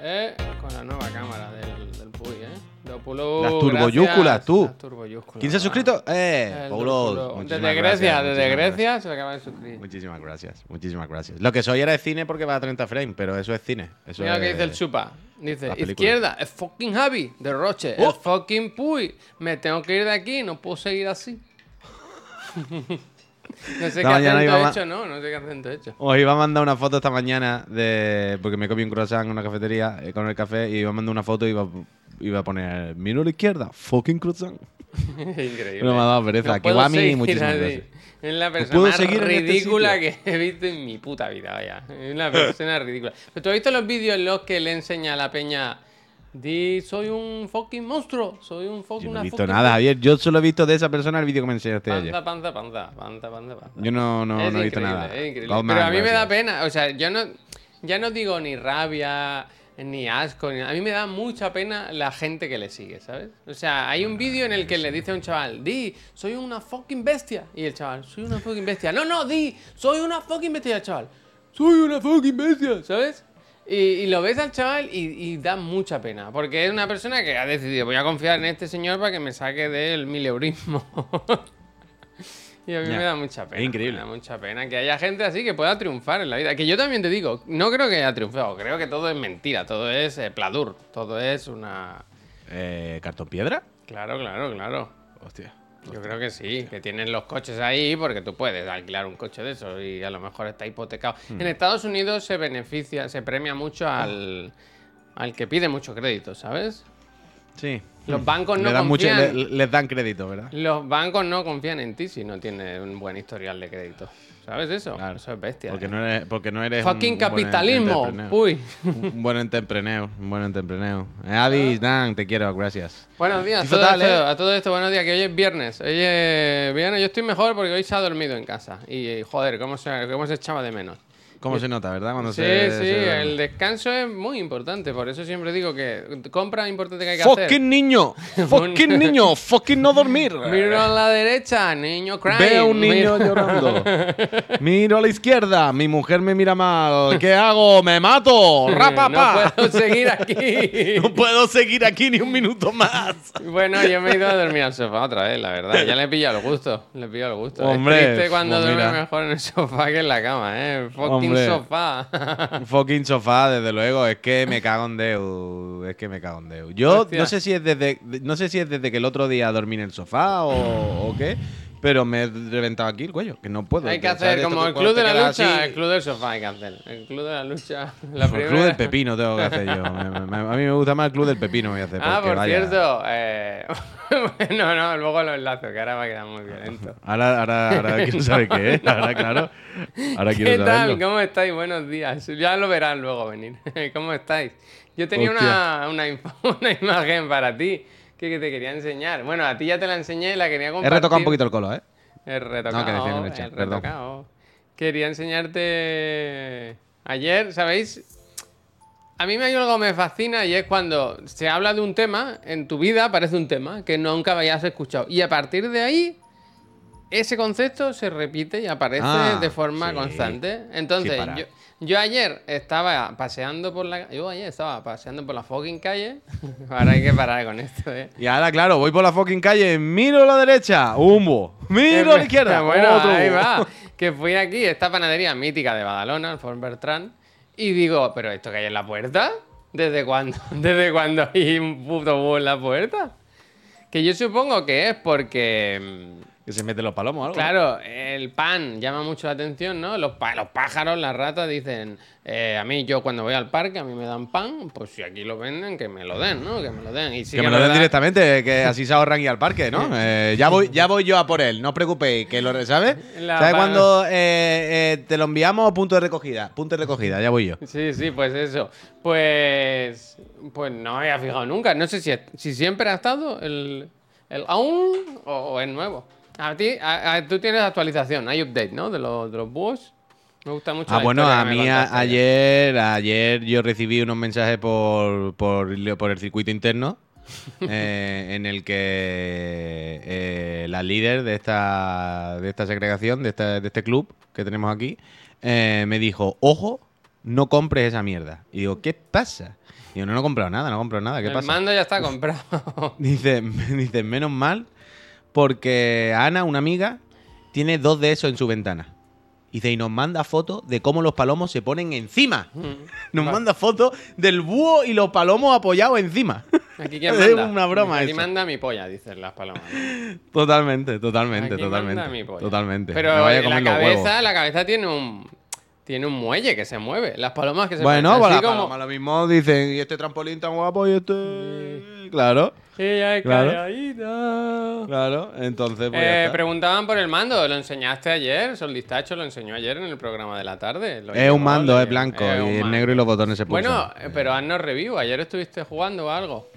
Eh, con la nueva cámara del, del Puy, ¿eh? De Opulo, Las turboyúsculas, gracias. tú. Las turboyúsculas, ¿Quién se ha suscrito? Eh, Paulo. Desde Grecia, desde Grecia se acaba de suscribir. Muchísimas gracias, muchísimas gracias. Lo que soy era de cine porque va a 30 frames, pero eso es cine. Eso Mira lo que es- dice el chupa. Dice, izquierda, es fucking Javi, de Roche, Oh. es fucking Puy. Me tengo que ir de aquí, no puedo seguir así. no sé qué acento iba he ma- hecho, ¿no? No sé qué acento he hecho. Os iba a mandar una foto esta mañana de. Porque me comí un croissant en una cafetería eh, con el café y iba a mandar una foto y iba, iba a poner. Miro a la izquierda, fucking croissant. Increíble. No me ha dado pereza. No Kiwami, muchísimas gracias. Es la persona seguir este ridícula que he visto en mi puta vida, vaya. Es una persona ridícula. Pero tú has visto los vídeos en los que le enseña a la peña. Di, soy un fucking monstruo. Soy un fucking. Yo no he visto nada, Javier. Yo solo he visto de esa persona el vídeo que me enseñaste ayer. Panza, panza, panza, panza, panza, panza. Yo no, no, Es no he visto nada. es increíble. Goldman, Pero a mí me da pena, o sea, yo no, ya no digo ni rabia, ni asco, ni- a mí me da mucha pena la gente que le sigue, ¿sabes? O sea, hay un vídeo en el que le dice a un chaval, di, soy una fucking bestia. Y el chaval, soy una fucking bestia. No, no, di, soy una fucking bestia. Y el chaval, soy una fucking bestia, ¿sabes? Y, y lo ves al chaval y, y da mucha pena, porque es una persona que ha decidido, voy a confiar en este señor para que me saque del mileurismo. y a mí me da mucha pena. Es increíble. Me da mucha pena que haya gente así que pueda triunfar en la vida. Que yo también te digo, no creo que haya triunfado, creo que todo es mentira, todo es eh, pladur, todo es una... Eh, ¿Cartón piedra? Claro, claro, claro. Hostia. Yo creo que sí, que tienen los coches ahí porque tú puedes alquilar un coche de esos y a lo mejor está hipotecado. Hmm. En Estados Unidos se beneficia, se premia mucho al, al que pide mucho crédito, ¿sabes? Sí. Los bancos no Le dan mucho- confían. le- les dan crédito, ¿verdad? Los bancos no confían en ti si no tienes un buen historial de crédito. ¿Sabes eso? Claro. Eso es bestia. Porque ¿eh? no eres, porque no eres Fucking un capitalismo. Uy. Un buen entrepreneur, un buen. Eh, Avis, Dan, te quiero, gracias. Buenos días. Sí, todo fatal, esto- ¿eh? A todo esto, buenos días, que hoy es viernes. Hoy es viernes, yo estoy mejor porque hoy se ha dormido en casa. Y joder, cómo se, cómo se echaba de menos. ¿Cómo se nota, verdad? Cuando Sí, se, sí, se- el descanso es muy importante. Por eso siempre digo que compra importante que hay que hacer. Fucking niño, fucking niño, fucking no dormir. Miro a la derecha, niño crying. Veo un niño Miro- llorando. Miro a la izquierda, mi mujer me mira mal. ¿Qué hago? ¡Me mato! ¡Rapapá! No puedo seguir aquí. No puedo seguir aquí ni un minuto más. Bueno, yo me he ido a dormir al sofá otra vez, la verdad. Ya le he pillado el gusto. Le he pillado el gusto. Hombre, es triste cuando pues duerme mejor en el sofá que en la cama, ¿eh? Fucking Hombre. sofá. Fucking sofá, desde luego. Es que me cago en Deu. Es que me cago en Deu. Yo Hostia. no sé si es desde no sé si es desde que el otro día dormí en el sofá o, o qué, pero me he reventado aquí el cuello, que no puedo. hay que hacer como el club de la lucha, así- el club del sofá hay que hacer. El club de la lucha, la el primera. club del pepino tengo que hacer yo. A mí me gusta más el club del pepino voy a hacer. Ah, por vaya- cierto. Eh... no, no, luego lo enlazo, que ahora va a quedar muy violento. Ahora, ahora, ahora quiero saber qué es. Ahora, claro. Ahora quiero ¿Qué tal? saberlo. ¿Cómo estáis? Buenos días. Ya lo verán luego venir. ¿Cómo estáis? Yo tenía una, una, una imagen para ti que, te quería enseñar. Bueno, a ti ya te la enseñé y la quería He compartir. retocado un poquito el colo, ¿eh? El retocado. No, que decía en el chat, perdón. retocado. Quería enseñarte ayer, ¿sabéis? A mí me hay algo que me fascina y es cuando se habla de un tema, en tu vida aparece un tema que nunca habías escuchado. Y a partir de ahí, ese concepto se repite y aparece Ah, de forma sí. constante. Entonces, yo, yo ayer estaba paseando por la... Yo ayer estaba paseando por la fucking calle. Ahora hay que parar con esto, ¿eh? Y ahora, claro, voy por la fucking calle, miro a la derecha, humo. Miro a la izquierda, Bueno, otro ahí va. Que fui aquí, esta panadería mítica de Badalona, el Fort Bertrand, y digo, ¿pero esto que hay en la puerta? ¿Desde cuándo? ¿Desde cuándo hay un puto búho en la puerta? Que yo supongo que es porque... Que se mete los palomos o algo. Claro, el pan llama mucho la atención, ¿no? Los, los pájaros, las ratas dicen, eh, a mí yo cuando voy al parque, a mí me dan pan, pues si aquí lo venden, que me lo den, ¿no? Que me lo den. Y sí que me lo den directamente, que así se ahorran ir al parque, ¿no? Eh, ya, voy, ya voy yo a por él, no os preocupéis, que lo, ¿sabes? La ¿Sabes cuando eh, eh, te lo enviamos punto de recogida? Punto de recogida, ya voy yo. Sí, sí, pues eso. Pues, pues no me había fijado nunca. No sé si, si siempre ha estado el, el aún o, o es nuevo. A ti, a- a- tú tienes actualización, hay update, ¿no? De los, de los búhos. Me gusta mucho. Ah, la bueno, a mí a- ayer, ayer yo recibí unos mensajes por, por, por el circuito interno eh, en el que eh, la líder de esta, de esta segregación, de, esta- de este club que tenemos aquí, eh, me dijo, ojo, no compres esa mierda. Y digo, ¿qué pasa? Y yo, no, no he comprado nada, no he comprado nada, ¿qué el pasa? mando ya está comprado. Dice, dice, menos mal, porque Ana, una amiga, tiene dos de esos en su ventana. Dice, y nos manda fotos de cómo los palomos se ponen encima. Nos Va. manda fotos del búho y los palomos apoyados encima. Aquí quién Es una broma Aquí eso. manda mi polla, dicen las palomas. Totalmente, totalmente, Aquí totalmente. manda mi polla. Totalmente. Pero vaya la cabeza, la cabeza tiene un tiene un muelle que se mueve. Las palomas que se Bueno, mueven. así la como- lo mismo dicen, y este trampolín tan guapo y este... Claro, Ella es Claro. calladita. claro. Entonces, pues Eh, preguntaban por el mando, lo enseñaste ayer, Sol Distacho lo enseñó ayer en el programa de la tarde. Lo Es un mando, es blanco, Es y mando. negro y los botones se pulsan. Bueno, eh, pero haznos review, ayer estuviste jugando o algo.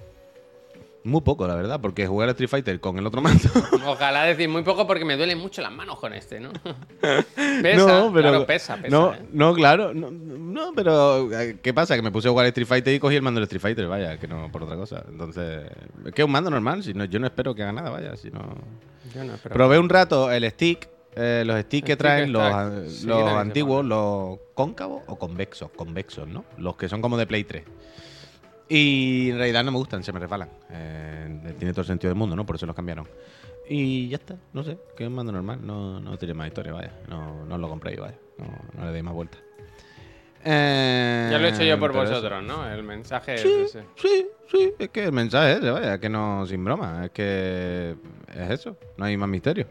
Muy poco, la verdad, porque jugar a Street Fighter con el otro mando... Ojalá decir muy poco porque me duelen mucho las manos con este, ¿no? pesa, claro, pesa, pesa. No, ¿eh? no, claro. No, no, pero eh, ¿qué pasa? Que me puse a jugar Street Fighter y cogí el mando del Street Fighter, vaya, que no por otra cosa. Entonces, es que es un mando normal, si no, yo no espero que haga nada, vaya, si no... Yo no, pero- Probé un rato el stick, eh, los sticks que traen, los, Sí, los antiguos, los cóncavos o convexos, convexos, ¿no? Los que son como de Play 3. Y en realidad no me gustan, se me resbalan. Eh, tiene todo el sentido del mundo, ¿no? Por eso los cambiaron. Y ya está, no sé, que es un mando normal, no, no tiene más historia, vaya. No, no lo compré, vaya. No, no le deis más vuelta. Eh, Ya lo he hecho yo por eso. vosotros, ¿no? El mensaje es Sí, ese. sí, sí, es que el mensaje es ese, vaya, que no, sin broma, es que es eso, no hay más misterio.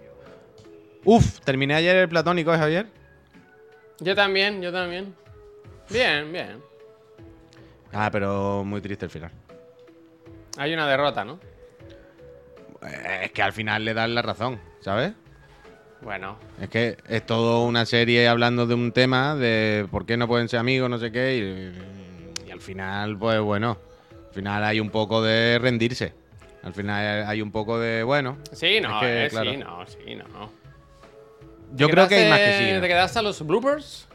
Uf, terminé ayer el platónico, ¿eh, Javier? Yo también, yo también. Bien, bien. Ah, pero muy triste el final. Hay una derrota, ¿no? Eh, Es que al final le dan la razón, ¿sabes? Bueno, Es que es todo una serie hablando de un tema de por qué no pueden ser amigos, no sé qué, y, y al final, pues bueno, al final hay un poco de rendirse. Al final hay un poco de, bueno. sí, no, es que, eh, claro. sí, no, sí, no. Yo ¿Te creo que hay más que sí. ¿Te quedaste a los bloopers?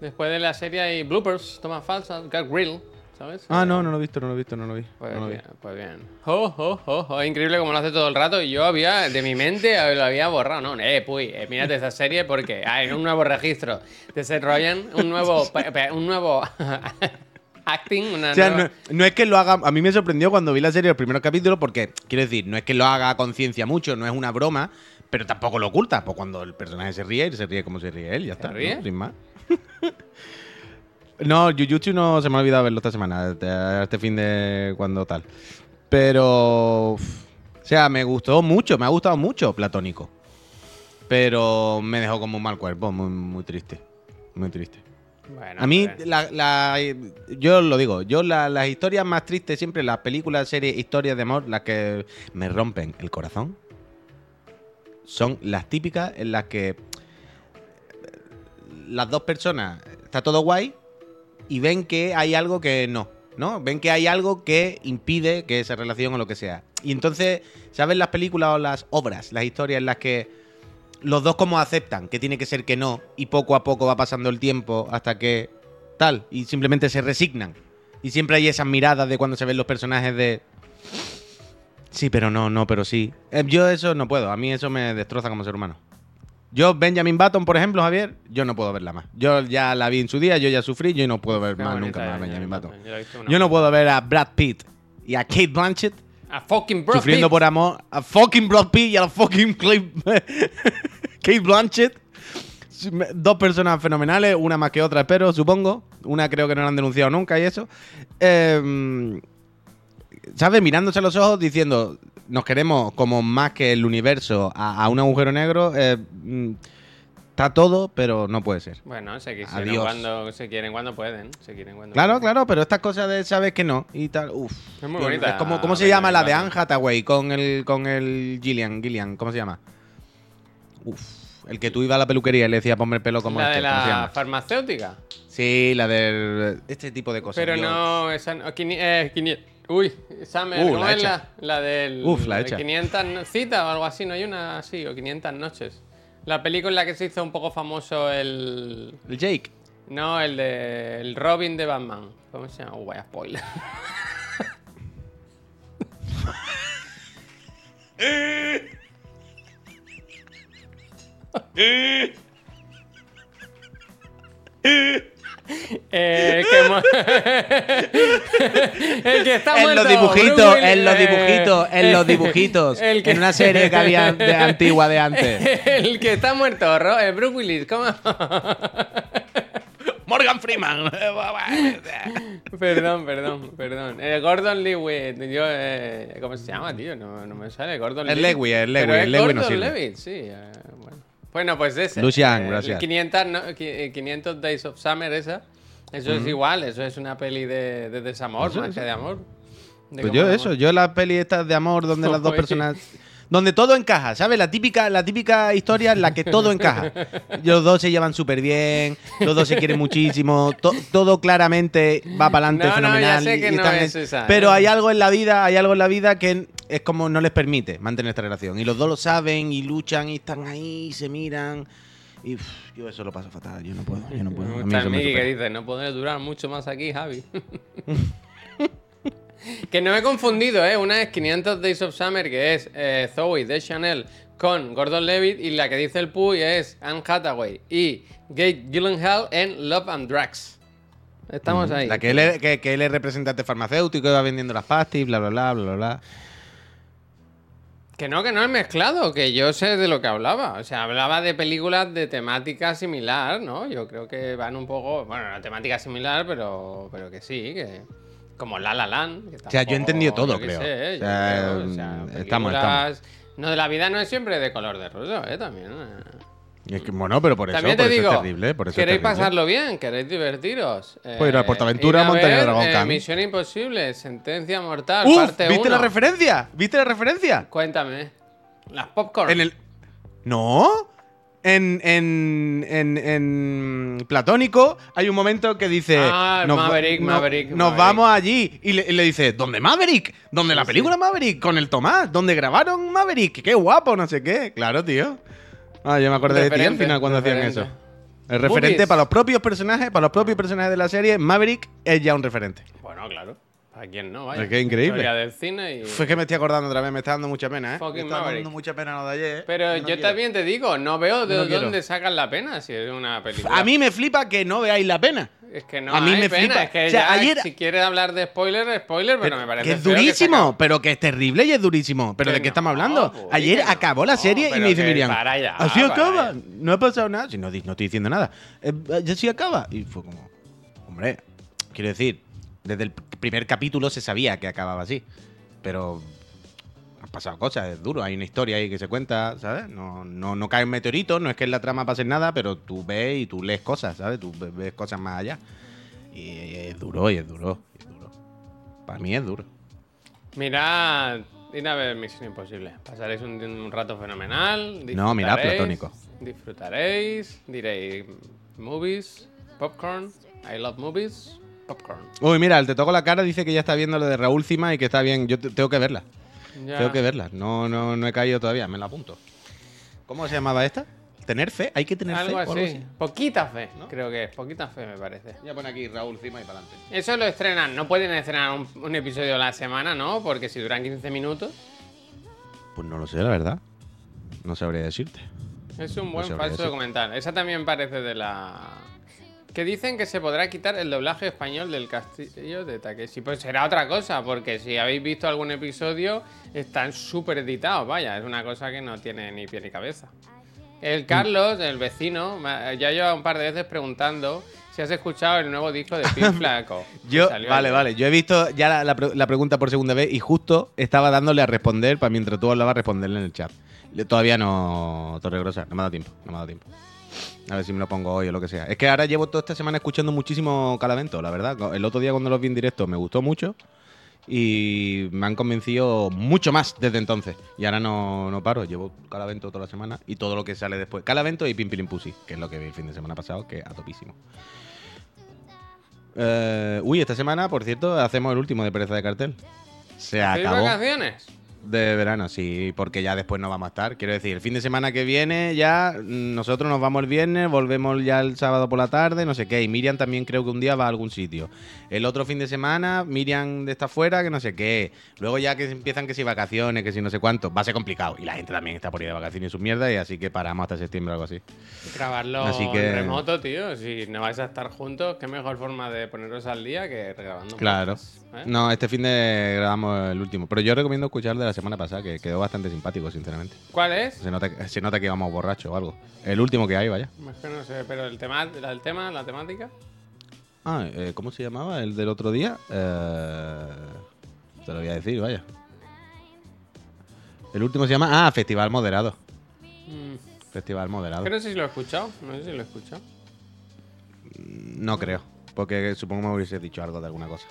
Después de la serie hay bloopers, tomas falsas, gag reel, ¿sabes? Ah, no, no lo he visto, no lo he visto, no lo vi. Pues, no lo vi. bien, pues bien. Oh, oh, oh, oh, increíble como lo hace todo el rato. Y yo había, de mi mente, lo había borrado. No, eh, puy, eh, mírate esa serie porque hay un nuevo registro. Desarrollan un nuevo, un nuevo acting, una O sea, nueva- no, no es que lo haga. A mí me sorprendió cuando vi la serie los primeros capítulos, porque, quiero decir, no es que lo haga a conciencia mucho, no es una broma, pero tampoco lo oculta. Pues cuando el personaje se ríe, se ríe como se ríe él, ya está. ¿no? Sin más. No, Jujutsu no se me ha olvidado verlo esta semana, este, este fin de cuando tal. Pero. O sea, me gustó mucho, me ha gustado mucho Platónico. Pero me dejó como un mal cuerpo, muy, muy triste. Muy triste. Bueno, A mí, pues, la, la- yo lo digo, yo la- las historias más tristes, siempre las películas, series, historias de amor, las que me rompen el corazón, son las típicas en las que las dos personas, está todo guay, y ven que hay algo que no, ¿no? Ven que hay algo que impide que esa relación o lo que sea. Y entonces, ¿sabes las películas o las obras, las historias en las que los dos como aceptan que tiene que ser que no y poco a poco va pasando el tiempo hasta que tal y simplemente se resignan y siempre hay esas miradas de cuando se ven los personajes de sí pero no no pero sí Eh, yo eso no puedo a mí eso me destroza como ser humano yo Benjamin Button por ejemplo Javier yo no puedo verla más yo ya la vi en su día yo ya sufrí yo no puedo ver qué más nunca más es Benjamin Button Yo no puedo ver a Brad Pitt y a Kate Blanchett A fucking Brad sufriendo Pitt. por amor a fucking Brad Pitt y a la fucking Clay- Kate Blanchett. Dos personas fenomenales, una más que otra, espero, supongo. Una creo que no la han denunciado nunca y eso. Eh, ¿Sabes? Mirándose a los ojos diciendo, nos queremos como más que el universo a, a un agujero negro. eh, mm, está todo, pero no puede ser. Bueno, se quisieron Adiós. cuando se quieren, cuando pueden. Se quieren cuando Claro, pueden. claro, pero estas cosas de sabes que no y tal, uf. Es muy bonita, como, ¿Cómo se llama la de. Anne Hathaway con el con el Gillian, Gillian, ¿cómo se llama? Uf, el que tú ibas a la peluquería y le decía ponme el pelo como la este, de ¿cómo se la farmacéutica. Sí, la del este tipo de cosas. Pero Dios. no, esa no, eh, Uy, Summer, Uh, ¿cómo la es la, la del Uf, la de hecha. 500 no- citas o algo así? ¿No hay una así? O 500 noches. La película en la que se hizo un poco famoso el... El Jake. No, el de... El Robin de Batman. ¿Cómo se llama? Uh, vaya spoiler. Eh, que mo- el que está En muerto, los dibujitos, Bruce Willis, en los eh, dibujitos, en los dibujitos. el que- En una serie que había de antigua de antes. El que está muerto, Ro- eh, Bruce Willis, ¿cómo? Morgan Freeman. perdón, perdón, perdón. Eh, Gordon Lewitt, yo, eh, ¿cómo se llama, tío? No, no me sale. Gordon El Lewitt. El Lewitt, es el Lewitt no Gordon sirve. Lewitt, sí. eh, bueno. Bueno, pues ese. Lucian, eh, gracias. 500, no, qui- eh, 500 Days of Summer, esa. Eso es igual, eso es una peli de, de desamor, más que de amor. De Pues yo eso, yo las pelis estas de amor donde las dos personas donde todo encaja, ¿sabes? La típica la típica historia en la que todo encaja. Los dos se llevan súper bien, los dos se quieren muchísimo, to- todo claramente va para adelante No, no, ya fenomenal. sé que y no es esa, pero ¿eh? hay algo en la vida, hay algo en la vida que es como no les permite mantener esta relación. Y los dos lo saben y luchan y están ahí, y se miran. Y yo eso lo paso fatal, yo no puedo, yo no puedo. A mí el Miki que dice, no podré durar mucho más aquí, Javi. que no me he confundido, ¿eh? Una es 500 Days of Summer, que es eh, Zoe de Chanel con Gordon Levitt, y la que dice el Puy es Anne Hathaway y Kate Gyllenhaal en Love and Drugs. Estamos ahí. La que él, es, que, que él es representante farmacéutico y va vendiendo las pastis, bla, bla, bla, bla, bla, bla. Que no, que no es mezclado, que yo sé de lo que hablaba. O sea, hablaba de películas de temática similar, ¿no? Yo creo que van un poco. Bueno, una temática similar, pero, pero que sí, que. Como La La Land. que O sea, yo he entendido todo, creo. sé, ¿eh? O Yo sea, creo, o sea, películas- estamos, estamos. No, la vida no es siempre de color de rosa, ¿eh? También. eh. Y es que, bueno, pero por eso, También por te eso digo, es terrible. Por eso es queréis terrible. pasarlo bien, queréis divertiros. Eh, Pues ir a Portaventura, ir a Montaña ver, Dragón eh, Camp. Misión Imposible, Sentencia Mortal, Uf, parte ¿Viste la 1. referencia? ¿Viste la referencia? Cuéntame. Las popcorn. En el. ¡No! En, en, en, en Platónico hay un momento que dice. Ah, nos, Maverick, no- Maverick, Nos Maverick. vamos allí. Y le, y le dice: ¿Dónde Maverick? ¿Dónde la película Maverick? Con el Tomás. ¿Dónde grabaron Maverick? ¡Qué guapo! No sé qué. Claro, tío. Ah, yo me acordé de ti al final cuando hacían eso. El referente Movies. para los propios personajes, para los propios personajes de la serie, Maverick es ya un referente. Bueno, claro. ¿A quién no? Vaya. Es que es increíble. Historia del cine y... Fue que me estoy acordando otra vez, me está dando mucha pena, ¿eh? Fucking me está Maverick. dando mucha pena lo de ayer. ¿eh? Pero No yo quiero. también te digo, no veo de No quiero. dónde sacan la pena si es una película. A mí me flipa que no veáis la pena. es que no a mí hay me pena. flipa. Es que O sea, ya, ayer- si quieres hablar de spoiler, spoiler, pero, me parece que es durísimo, se acabe. pero que es terrible y es durísimo. ¿Pero Que de qué no, estamos hablando? pues, Ayer que no. acabó la serie y pero me dice que Miriam. para ya, ¿Así para acaba? ya. No ha pasado nada. Si no, estoy diciendo nada. Eh, ¿Ya sí acaba? Y fue como. Hombre, quiero decir, desde el primer capítulo se sabía que acababa así. Pero. Han pasado cosas, es duro. Hay una historia ahí que se cuenta, ¿sabes? No, no, no cae un meteorito, no es que en la trama pase nada, pero tú ves y tú lees cosas, ¿sabes? Tú ve- ves cosas más allá. Y es duro, y es duro, y es duro. Para mí es duro. Mirad, id a ver Misión Imposible. Pasaréis un, un rato fenomenal. No, mirad Platónico. Disfrutaréis, diréis movies, popcorn, I love movies, popcorn. Uy, mira, el te toco la cara dice que ya está viendo lo de Raúl Cima y que está bien. Yo te- tengo que verla. Ya. Tengo que verla. No, no, no he caído todavía, me la apunto. ¿Cómo se llamaba esta? ¿Tener fe? ¿Hay que tener Algo fe? o así. Poquita fe, creo que es. Poquita fe, me parece. Ya pone aquí Raúl Cima y para adelante. Eso lo estrenan. No pueden estrenar un, un episodio a la semana, ¿no? Porque si duran 15 minutos. Pues no lo sé, la verdad. No sabría decirte. Es un buen sé, falso documental. Esa también parece de la. Que dicen que se podrá quitar el doblaje español del castillo de Takeshi. Pues será otra cosa, porque si habéis visto algún episodio, están súper editados. Vaya, es una cosa que no tiene ni pie ni cabeza. El Carlos, el vecino, me- ya lleva un par de veces preguntando si has escuchado el nuevo disco de Pink Flaco. Yo, vale, vale. Yo he visto ya la, la pre- la pregunta por segunda vez y justo estaba dándole a responder para mientras tú hablabas responderle en el chat. Todavía no, Torregrosa, no me ha dado tiempo, no me ha dado tiempo. A ver si me lo pongo hoy o lo que sea. Es que ahora llevo toda esta semana escuchando muchísimo Calavento, la verdad. El otro día cuando los vi en directo me gustó mucho y me han convencido mucho más desde entonces. Y ahora no, no paro, llevo Calavento toda la semana y todo lo que sale después. Calavento y Pim Pilim Pussy, que es lo que vi el fin de semana pasado, que a topísimo. Eh, uy, esta semana, por cierto, hacemos el último de Pereza de Cartel. Se ¿Hacéis acabó. vacaciones? De verano, sí, porque ya después no vamos a estar. Quiero decir, el fin de semana que viene ya nosotros nos vamos el viernes, volvemos ya el sábado por la tarde, no sé qué. Y Miriam también creo que un día va a algún sitio. El otro fin de semana, Miriam está fuera, que no sé qué. Luego ya que empiezan que si vacaciones, que si no sé cuánto, va a ser complicado. Y la gente también está por ir de vacaciones y su mierda, y así que paramos hasta septiembre o algo así. Grabarlo Así que- en remoto, tío. Si no vais a estar juntos, qué mejor forma de poneros al día que grabando. Claro. ¿eh? No, este fin de grabamos el último. Pero yo recomiendo escuchar de la semana pasada, que quedó bastante simpático, sinceramente. ¿Cuál es? Se nota, se nota que íbamos borrachos o algo. El último que hay, vaya. Es que no sé, pero el tema, el tema, la temática. Ah, eh, ¿cómo se llamaba el del otro día? Eh, te lo voy a decir, vaya. El último se llama. Ah, Festival Moderado. Mm, Festival Moderado. que no sé si lo he escuchado. No sé si lo he escuchado. No creo, porque supongo que me hubiese dicho algo de alguna cosa.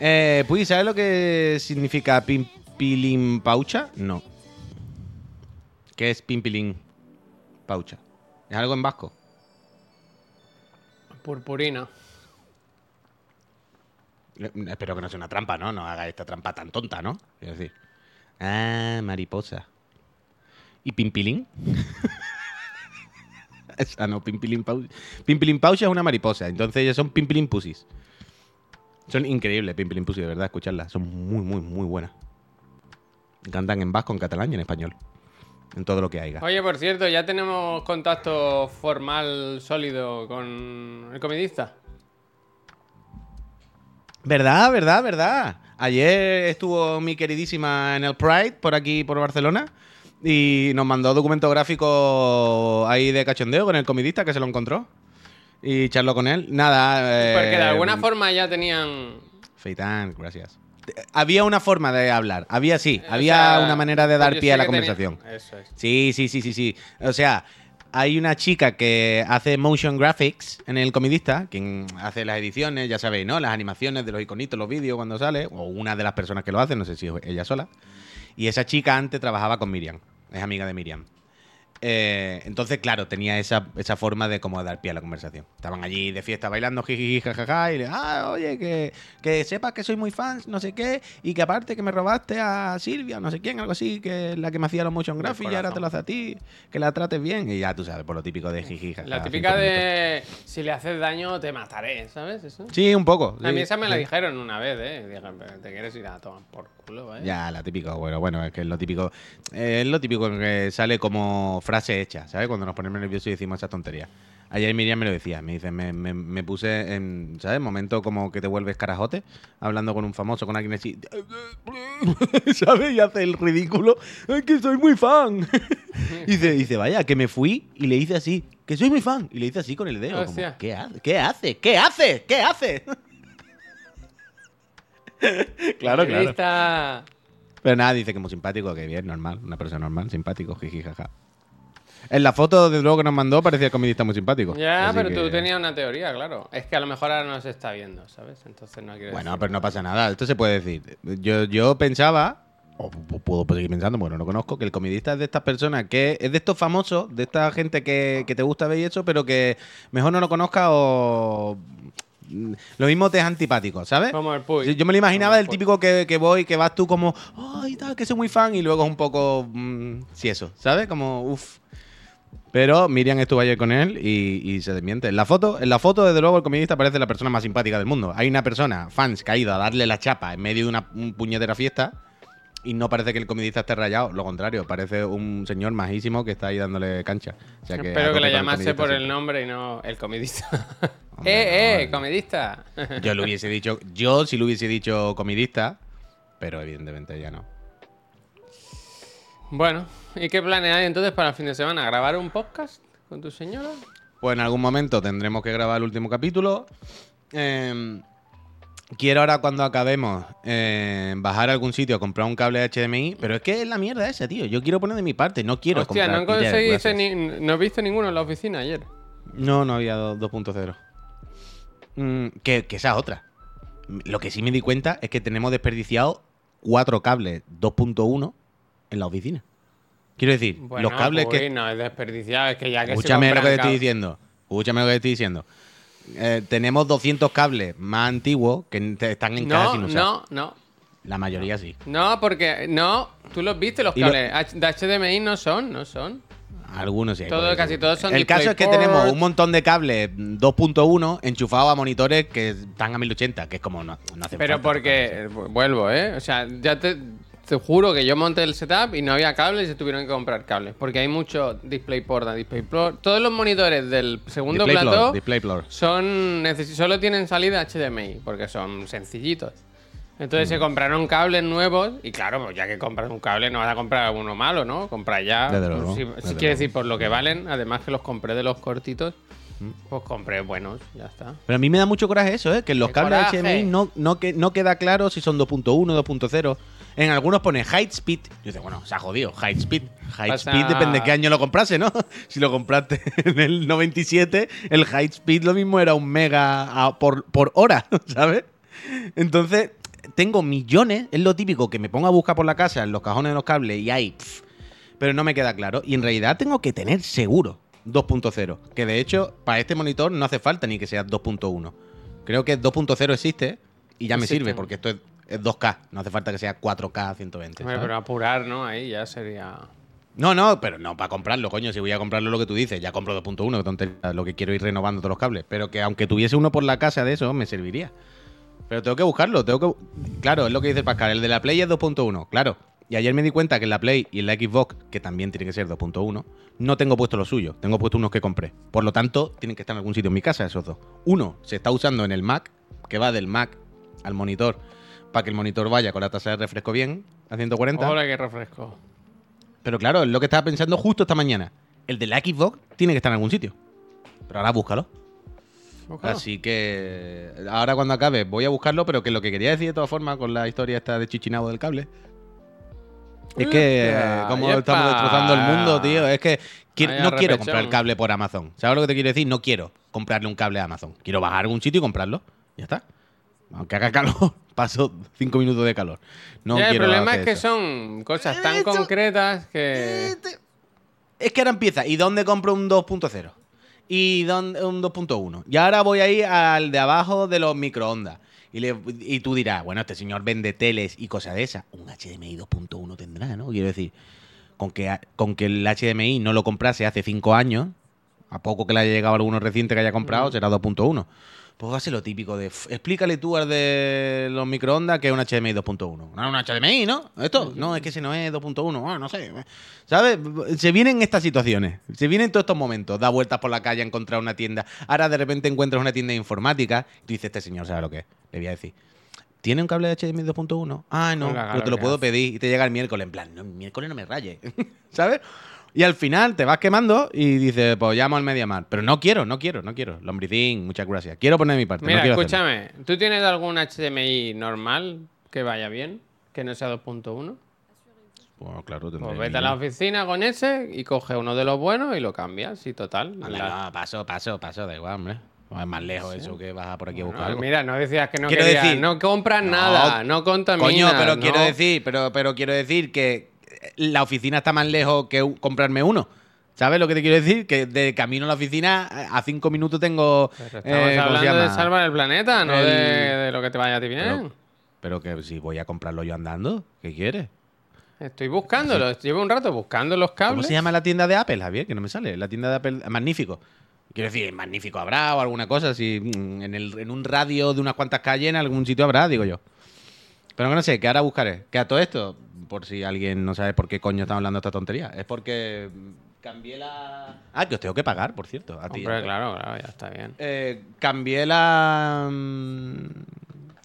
Eh, Puy, ¿sabes lo que significa Pimpilín Paucha? No. ¿Qué es Pimpilín Paucha? ¿Es algo en vasco? Purpurina. Eh, Espero que no sea una trampa, ¿no? No haga esta trampa tan tonta, ¿no? Quiero decir. Ah, mariposa. ¿Y Pimpilín? Esa no, Pimpilín Paucha. Pimpilín Paucha es una mariposa, entonces ellas son Pimpilín Pussies. Son increíbles, Pimpilín Pussies, de verdad, escucharlas. Son muy, muy, muy buenas. Cantan en vasco, en catalán y en español. En todo lo que haya. Oye, por cierto, ya tenemos contacto formal sólido con el comedista. ¿Verdad, verdad, verdad? Ayer estuvo mi queridísima en el Pride, por aquí, por Barcelona, y nos mandó documento gráfico ahí de cachondeo con el comidista que se lo encontró. Y charló con él. Nada. Porque de eh, alguna forma ya tenían. Feitán, gracias. Había una forma de hablar. Había, sí. o Había sea, una manera de dar pie a la conversación. Eso es. Sí, sí, sí, sí, sí. O sea, hay una chica que hace motion graphics en el comidista, quien hace las ediciones, ya sabéis, ¿no? Las animaciones de los iconitos, los vídeos cuando sale, o una de las personas que lo hace, no sé si es ella sola. Y esa chica antes trabajaba con Miriam, es amiga de Miriam. Eh, entonces, claro, tenía esa, esa forma de como dar pie a la conversación. Estaban allí de fiesta bailando, jiji, jajaja, y le, ah, oye, que, que sepas que soy muy fan, no sé qué, y que aparte que me robaste a Silvia, no sé quién, algo así, que es la que me hacía los motion graphics y ahora te lo hace a ti, que la trates bien, y ya tú sabes, por lo típico de jiji, jajaja. La típica de si le haces daño te mataré, ¿sabes? Eso. Sí, un poco. A mí esa me la dijeron una vez, ¿eh? Dijeron, "Pero te quieres ir a tomar por culo, ¿eh? Ya, la típica, bueno, bueno, es que es lo típico. eh, es lo típico que sale como frase hecha, ¿sabes? Cuando nos ponemos nerviosos y decimos esa tontería. Ayer Miriam me lo decía, me dice, me, me- me puse en, ¿sabes? Momento como que te vuelves carajote, hablando con un famoso, con alguien así, ¿sabes? Y hace el ridículo, es que soy muy fan. y dice, dice, vaya, que me fui y le hice así, que soy muy fan. Y le hice así con el dedo, como, Hostia. ¿qué hace? ¿Qué hace? ¿Qué hace? claro, claro. Pero nada, dice que muy simpático, que bien, normal, una persona normal, simpático, jiji, jaja. En la foto, desde luego, que nos mandó, parecía el comidista muy simpático. Ya, Así pero que- tú tenías una teoría, claro. Es que a lo mejor ahora no se está viendo, ¿sabes? Entonces no quiero Bueno, decir pero no pasa nada, esto se puede decir. Yo, yo pensaba, o pu- puedo seguir pensando, bueno, no conozco, que el comidista es de estas personas, que es de estos famosos, de esta gente que, que te gusta ver y eso, pero que mejor no lo conozca o... mm, Lo mismo te es antipático, ¿sabes? Como el Puy. Yo- me lo imaginaba del típico que, que voy, que vas tú como, ay, tal, que soy muy fan, y luego es un poco, mm, sí, eso, ¿sabes? Como, uff. Pero Miriam estuvo ayer con él y, y se desmiente. En la foto, en la foto, desde luego, el comidista parece la persona más simpática del mundo. Hay una persona, fans, que ha ido a darle la chapa en medio de una un puñetera fiesta y no parece que el comidista esté rayado. Lo contrario, parece un señor majísimo que está ahí dándole cancha. O sea que Espero que el llamase por el nombre y no el comidista. Hombre, ¡Eh, eh, no, comidista! Yo le hubiese dicho, yo sí le hubiese dicho comidista, pero evidentemente ya no. Bueno, ¿y qué planes hay entonces para el fin de semana? ¿Grabar un podcast con tu señora? Pues en algún momento tendremos que grabar el último capítulo. Eh, quiero ahora cuando acabemos eh, bajar a algún sitio a comprar un cable HDMI, pero es que es la mierda esa, tío. Yo quiero poner de mi parte, no quiero Hostia, comprar no conseguiste ni, no he visto ninguno en la oficina ayer. No, no había do- 2.0. Mm, que, que esa es otra. Lo que sí me di cuenta es que tenemos desperdiciado cuatro cables 2.1 en la oficina. Quiero decir, Bueno, los cables uy, que... no, es desperdiciado, es que ya que se Escúchame lo que te estoy diciendo. Escúchame lo que te estoy diciendo. Eh, tenemos 200 cables más antiguos que están en casa No, sin usar. no, no. La mayoría sí. No, porque no, tú los viste los lo- cables de HDMI no son, no son. Algunos sí. hay Todo- casi todos son El caso es que tenemos un montón de cables 2.1 enchufados a monitores que están a 1080, que es como no, no hace Pero falta porque vuelvo, ¿eh? O sea, ya te, te juro que yo monté el setup y no había cables y se tuvieron que comprar cables, porque hay mucho DisplayPort, DisplayPort. Todos los monitores del segundo DisplayPort, plató DisplayPort. son solo tienen salida HDMI porque son sencillitos. Entonces Mm. se compraron cables nuevos y claro, pues ya que compras un cable no vas a comprar uno malo, ¿no? Compra ya. Desde pues, luego, si, desde si luego. quiere decir por lo que valen, además que los compré de los cortitos, Mm. pues compré buenos, ya está. Pero a mí me da mucho coraje eso, ¿eh? Que en los ¡Qué cables coraje! HDMI no, no, que, no queda claro si son 2.1, 2.0. En algunos pone high speed. Yo digo, bueno, se ha jodido, high speed. High Pasa- speed depende de qué año lo comprase, ¿no? si lo compraste en el 97, el high speed lo mismo era un mega por, por hora, ¿sabes? Entonces, tengo millones, es lo típico que me pongo a buscar por la casa en los cajones de los cables y hay, pero no me queda claro. Y en realidad tengo que tener seguro 2.0, que de hecho para este monitor no hace falta ni que sea 2.1. Creo que 2.0 existe y ya me Existe. sirve porque esto es, es 2K, no hace falta que sea 4K 120. Hombre, pero apurar, ¿no? Ahí ya sería. No, no, pero no para comprarlo, coño. Si voy a comprarlo lo que tú dices, ya compro 2.1, que tontería, lo que quiero ir renovando todos los cables. Pero que aunque tuviese uno por la casa de eso, me serviría. Pero tengo que buscarlo, tengo que. Claro, es lo que dice Pascal, el de la Play es 2.1, claro. Y ayer me di cuenta que en la Play y en la Xbox, que también tiene que ser 2.1, no tengo puesto lo suyo, tengo puesto unos que compré. Por lo tanto, tienen que estar en algún sitio en mi casa esos dos. Uno se está usando en el Mac, que va del Mac al monitor, para que el monitor vaya con la tasa de refresco bien, a 140. Hola, qué refresco. Pero claro, es lo que estaba pensando justo esta mañana. El de la Xbox tiene que estar en algún sitio. Pero ahora búscalo. Búscalo. Así que ahora cuando acabe voy a buscarlo, pero que lo que quería decir de todas formas con la historia esta de Chichinabo del cable. Es que Yepa, eh, como yepa. estamos destrozando el mundo, tío. Es que quiero- no quiero comprar cable por Amazon. ¿Sabes lo que te quiero decir? No quiero comprarle un cable a Amazon. Quiero bajar a algún sitio y comprarlo. Ya está. Aunque haga calor, paso cinco minutos de calor. No Ya, el problema es que eso. son cosas tan Esto- concretas que. Es que ahora empieza. ¿Y dónde compro un 2.0? ¿Y dónde un 2.1? Y ahora voy a ir al de abajo de los microondas. Y, le- y tú dirás, bueno, este señor vende teles y cosas de esas. Un HDMI 2.1 tendrá, ¿no? Quiero decir, con que, con que el HDMI no lo comprase hace 5 años, a poco que le haya llegado alguno reciente que haya comprado, será 2.1. Pues ser lo típico de, "F- explícale tú al de los microondas que es un HDMI 2.1. No, un HDMI, ¿no? Esto, no, es que ese no es 2.1, ah, no sé. ¿Sabes? Se vienen estas situaciones, se vienen todos estos momentos. Da vueltas por la calle a encontrar una tienda. Ahora de repente encuentras una tienda de informática y tú dices, este señor sabe lo que es. Le voy a decir, ¿tiene un cable de HDMI 2.1? Ah, no, pero te lo puedo pedir y te llega el miércoles. En plan, no, el miércoles no me raye. ¿Sabes? Y al final te vas quemando y dices, pues llamo al Mediamar. Pero no quiero, no quiero, no quiero. Lombricín, muchas gracias. Quiero poner mi parte. no Mira, hacerlo. escúchame. ¿Tú tienes algún HDMI normal que vaya bien? Que no sea 2.1. Pues claro, tendré Pues vete a la oficina con ese y coge uno de los buenos y lo cambias. Sí, total. La- no, paso, paso, paso, da igual, hombre. Es más lejos eso que vas por aquí a buscar No, algo. mira, no decías que no Quiero querías. decir- no compras No, nada, no contaminas. Coño, pero no. quiero decir, pero, pero quiero decir que la oficina está más lejos que comprarme uno. ¿Sabes lo que te quiero decir? Que de camino a la oficina a cinco minutos tengo. Pero estamos eh, ¿cómo se hablando de salvar el planeta, no El- de, de lo que te vaya a ti bien. Pero, pero que si voy a comprarlo yo andando, ¿qué quieres? Estoy buscándolo. Llevo un rato buscando los cables. ¿Cómo se llama la tienda de Apple, Javier? Que no me sale. La tienda de Apple, magnífico. Quiero decir, magnífico habrá o alguna cosa. Si mm, en, el, en un radio de unas cuantas calles, en algún sitio habrá, digo yo. Pero que no sé, que ahora buscaré. Que a todo esto, por si alguien no sabe por qué coño estamos hablando de esta tontería, es porque cambié la. Ah, que os tengo que pagar, por cierto. A ti. Hombre, claro, claro, ya está bien. Eh, cambié la. mm,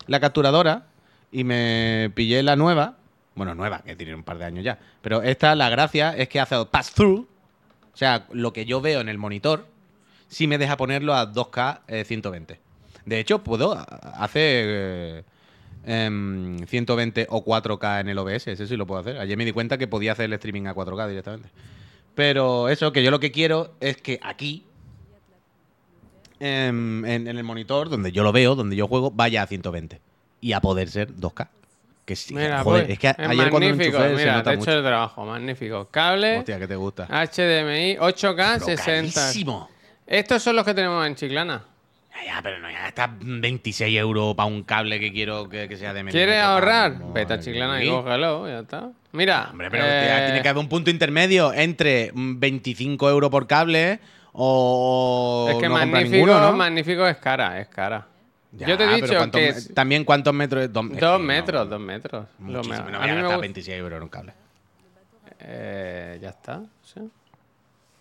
La capturadora y me pillé la nueva. Bueno, nueva, que tiene un par de años ya. Pero esta, la gracia es que hace el pass-through. O sea, lo que yo veo en el monitor, sí me deja ponerlo a 2K eh, 120. De hecho, puedo hacer 120 o 4K en el OBS. Eso sí lo puedo hacer. Ayer me di cuenta que podía hacer el streaming a 4K directamente. Pero eso, que yo lo que quiero es que aquí, em, en, en el monitor, donde yo lo veo, donde yo juego, vaya a 120. Y a poder ser 2K. Que sí, Mira, joder, pues, es que es ayer cuando lo magnífico. enchufé se Mira, nota te he hecho mucho. el trabajo, magnífico. Cable, Hostia, que te gusta. HDMI, 8K, Pero 60. carísimo. Estos son los que tenemos en Chiclana. Ya, pero no, ya está 26 euros para un cable que quiero que, que sea de medio ¿Quieres ahorrar? vamos, Vete a. Chiclana y cógelo, ya está. Mira. Hombre, pero eh, tiene que haber un punto intermedio entre mm, 25 euros por cable o Es que no magnífico, ninguno, ¿no? magnífico es cara, es cara. Ya, Yo te he dicho ¿cuántos que me- es También cuántos metros... Dos, es que dos no, metros, dos metros. Lo me- no a voy a me gastar gusta- 26 euros en un cable. Eh, ya está. sí.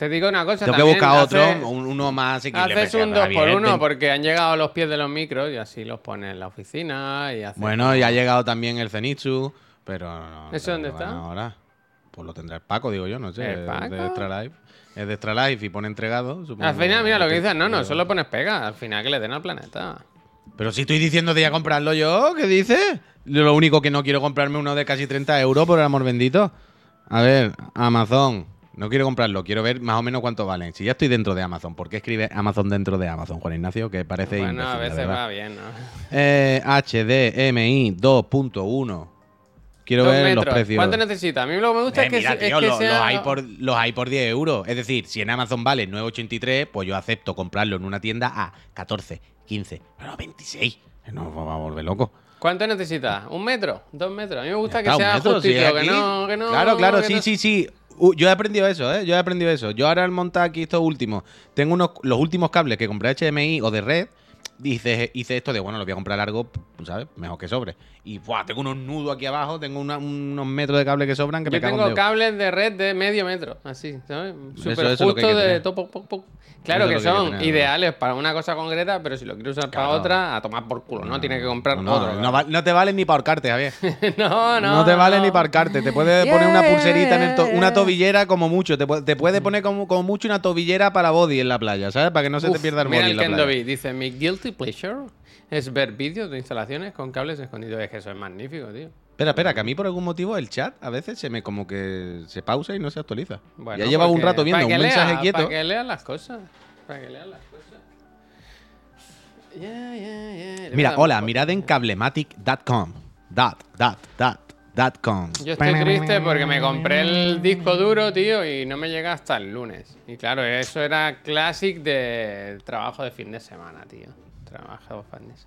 Te digo una cosa. Tengo que buscar otro, haces- uno más asequible. Haces un que 2 por bien, 1 ten- porque han llegado a los pies de los micros y así los pones en la oficina y haces- Bueno, ya ha llegado también el Zenitsu, pero no, ¿Eso dónde está? Ahora. Pues lo tendrá el Paco, digo yo, no sé. ¿El Paco? de Extra Life. Es de Extra Life y pone entregado. supongo Al final, mira lo que dices. No, no, solo pones pega. Al final que le den al planeta. Pero si estoy diciendo de ya comprarlo yo, ¿qué dices? Lo único que no quiero comprarme uno de casi 30 euros por el amor bendito. A ver, Amazon. No quiero comprarlo, quiero ver más o menos cuánto valen. Si ya estoy dentro de Amazon, ¿por qué escribe Amazon dentro de Amazon, Juan Ignacio? Que parece Bueno, a veces va bien, ¿no? Eh, HDMI 2.1. Quiero ver los precios. ¿Cuánto necesitas? A mí lo que me gusta Eh, es que, es tío, que lo- sea... los, hay por, los hay por 10 euros. Es decir, si en Amazon vale 9,83, pues yo acepto comprarlo en una tienda a 14, 15, pero 26. Nos vamos a volver locos. ¿Cuánto necesitas? ¿Un metro? ¿Dos metros? A mí me gusta que sea metro, si justito, es que no, que no... Claro, claro, que sí, no- sí, sí. Uh, yo he aprendido eso, ¿eh? Yo he aprendido eso. Yo ahora al montar aquí estos últimos, tengo unos, los últimos cables que compré HDMI o de red. Hice, hice esto de, bueno, lo voy a comprar largo, ¿sabes? Mejor que sobre. Y, ¡buah! Tengo unos nudos aquí abajo, tengo una- unos metros de cable que sobran que me Yo cago en tengo cables de red de medio metro, así, ¿sabes? Súper que justo que de topo, poc, poc. Claro Eso que son tener, ideales para una cosa concreta, pero si lo quieres usar para otra, a tomar por culo, ¿no? Tienes que comprar No, otro. no, va- no te vale ni para ahorcarte, Javier. no, no. No, te vale no. ni para arcarte. Te puede poner una Yeah, pulserita en el to- una tobillera como mucho. Te, te puede poner como, como mucho una tobillera para body en la playa, ¿sabes? Para que no se te pierda el Mira body el en la playa. Dice, mi guilty pleasure es ver vídeos de instalaciones con cables escondidos. Es que eso es magnífico, tío. Espera, espera, que a mí por algún motivo el chat a veces se me como que se pausa y no se actualiza. Bueno, ya lleva un rato viendo un mensaje quieto. Para que lean las cosas. Para que lean las cosas. Yeah, yeah, yeah. Le Mira, hola, mirad en cablematic.com. Dot, dot, dot com. Yo estoy triste porque me compré el disco duro, tío, y no me llega hasta el lunes. Y claro, eso era classic de trabajo de fin de semana, tío. Trabajo de fitness.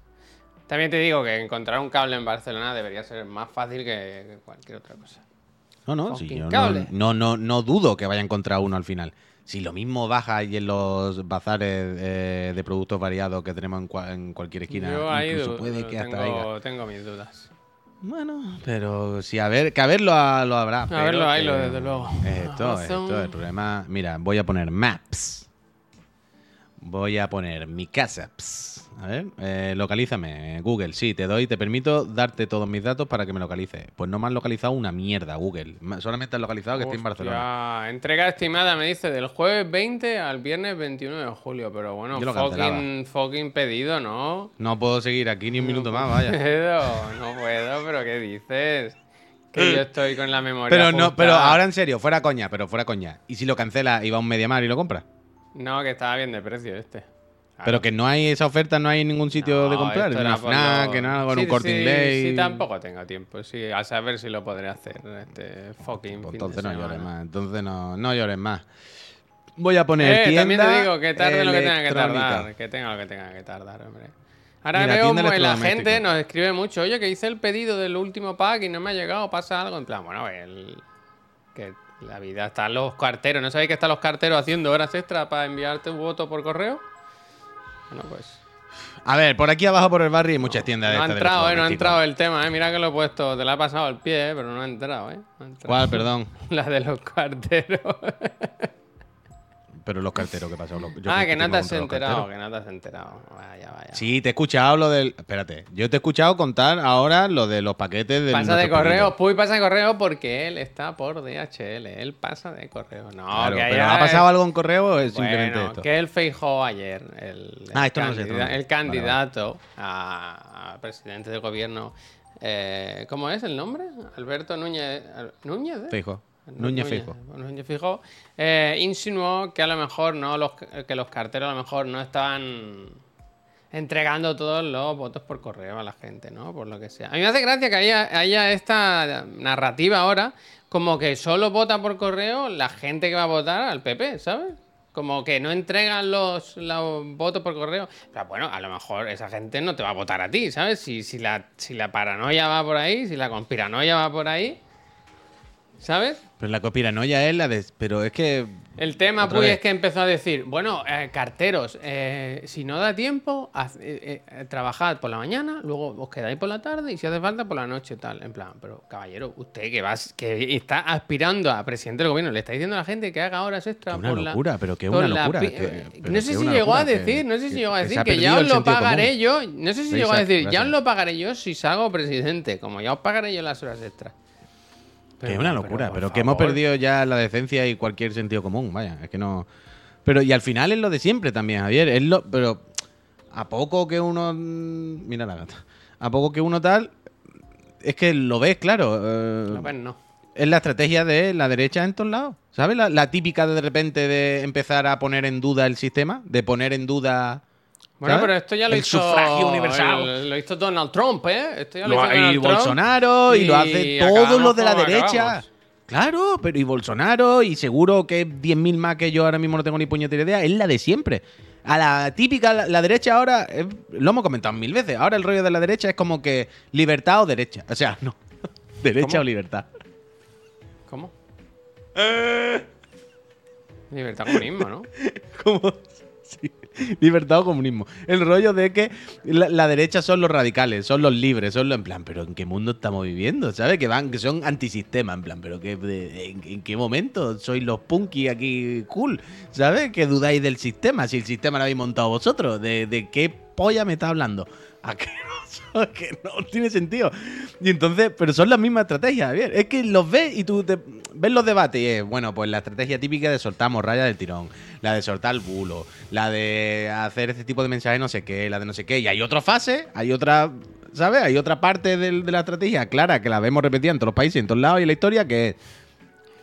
También te digo que encontrar un cable en Barcelona debería ser más fácil que cualquier otra cosa. No, no, sí, yo no, no, no, no dudo que vaya a encontrar uno al final. Si lo mismo baja ahí en los bazares eh, de productos variados que tenemos en, cua- en cualquier esquina, Yo ahí incluso puede que hasta tengo, tengo mis dudas. Bueno, pero sí, a ver, que a verlo a- lo habrá. pero verlo ahí, que- lo desde luego. Esto, esto, el problema. Mira, voy a poner maps. Voy a poner mi casa. ps. A ver, eh, localízame, Google. Sí, te doy, te permito darte todos mis datos para que me localice. Pues no me has localizado una mierda, Google. Solamente has localizado que estoy en Barcelona. Hostia, Entrega estimada, me dice, del jueves 20 al viernes 21 de julio. Pero bueno, fucking, fucking pedido, ¿no? No puedo seguir aquí ni un minuto más, vaya. puedo, no puedo, pero ¿qué dices? Que yo estoy con la memoria. Pero no, pero ahora en serio, fuera coña, pero fuera coña. ¿Y si lo cancela y va a un Mediamar y lo compra? No, que estaba bien de precio este. Claro. Pero que no hay esa oferta, no hay en ningún sitio No, de comprar. En una FNAC, lo- en algo, en Sí, un corte sí, inglés. Sí, tampoco tengo tiempo. Sí, a saber si lo podré hacer este fucking Pues fin de entonces no llores más. Entonces no, no llores más. Voy a poner Eh, tienda también te digo que tarde lo que tenga que tardar. Que tenga lo que tenga que tardar, hombre. Ahora Mira, veo mu- la gente nos escribe mucho. Oye, que hice el pedido del último pack y no me ha llegado. Pasa algo. En plan, bueno, el- que la vida están los carteros. ¿No sabéis que están los carteros haciendo horas extra para enviarte un voto por correo? Bueno, pues. A ver, por aquí abajo por el barrio hay muchas tiendas de No ha entrado, eh, no ha entrado el tema, eh. Mira que lo he puesto. Te la ha pasado el pie, eh, pero no ha entrado, eh. No ha entrado. ¿Cuál, perdón? La de los carteros. Pero los carteros, ¿qué pasó? Los- yo ah, que no te has enterado, que no te has enterado. Vaya, vaya. Sí, te he escuchado lo del. Espérate, yo te he escuchado contar ahora lo de los paquetes de. Pasa de correo. Puy pasa de correo porque él está por DHL. Él pasa de correo. No, Claro, que pero ¿ha pasado algo en correo o es simplemente esto? que él feijó ayer. El, Ah, el esto no sé, esto no. El Vale, candidato a, presidente del gobierno. eh, ¿Cómo es el nombre? Alberto Núñez. ¿Núñez? eh? Fijo. Núñez Fijo. Núñez Fijo, eh, insinuó que a lo mejor no los que los carteros a lo mejor no estaban entregando todos los votos por correo a la gente, ¿no? Por lo que sea. A mí me hace gracia que haya, haya esta narrativa ahora como que solo vota por correo la gente que va a votar al PP, ¿sabes? como que no entregan los, los votos por correo. Pero bueno, a lo mejor esa gente no te va a votar a ti, ¿sabes? Si, si, la, si la paranoia va por ahí, si la conspiranoia va por ahí, ¿sabes? Pero la conspiranoia es la de. Pero es que. El tema, pues, vez. es que empezó a decir, bueno, eh, carteros, eh, si no da tiempo, haz- eh, eh, trabajad por la mañana, luego os quedáis por la tarde y si hace falta por la noche, tal. En plan, pero caballero, usted que vas, que está aspirando a presidente del gobierno, le está diciendo a la gente que haga horas extra Una por la- locura, pero que una la locura, que- pero no sé si llegó a que- decir, no sé si llegó a decir que, ya os lo pagaré común. yo, no sé si llegó a decir, ya os lo pagaré yo si salgo presidente, como ya os pagaré yo las horas extras. Que es una locura, pero, que hemos perdido ya la decencia y cualquier sentido común, vaya, es que no... Pero y al final es lo de siempre también, Javier, es lo... Pero a poco que uno... mm, Mira la gata. A poco que uno tal... Es que lo ves, claro. eh, No, pues no. es la estrategia de la derecha en todos lados. ¿Sabes? La, la típica de de repente de empezar a poner en duda el sistema, de poner en duda... Bueno, pero esto ya lo el hizo. sufragio universal. el- lo hizo Donald Trump, ¿eh? Esto ya lo, Lo- hizo y Donald Trump. Bolsonaro y, lo hace y todos los de la derecha. acabamos. Claro, pero y Bolsonaro y seguro que 10.000 más que yo ahora mismo no tengo ni puñetera idea, es la de siempre. A la típica, la, la derecha ahora, eh, lo hemos comentado mil veces, ahora el rollo de la derecha es como que libertad o derecha. O sea, no, derecha ¿Cómo? o libertad. ¿Cómo? Libertad comunismo, ¿no? Como, libertad o comunismo. El rollo de que la, derecha son los radicales, son los libres, son los en plan, pero ¿en qué mundo estamos viviendo? ¿Sabes? Que van, que son antisistema, en plan, pero ¿qué, de- en, qué momento sois los punky aquí cool? ¿Sabes? Que dudáis del sistema, si el sistema lo habéis montado vosotros. ¿De, de qué polla me está hablando? Asqueroso, que no tiene sentido. Y entonces, pero son las mismas estrategias, Javier. Es que los ves y tú te- ves los debates y es, bueno, pues la estrategia típica de soltar morralla del tirón, la de soltar el bulo, la de hacer este tipo de mensajes no sé qué, la de no sé qué. Y hay otra fase, hay otra, ¿sabes? Hay otra parte de, la estrategia clara que la vemos repetida en todos los países, en todos lados y en la historia que es,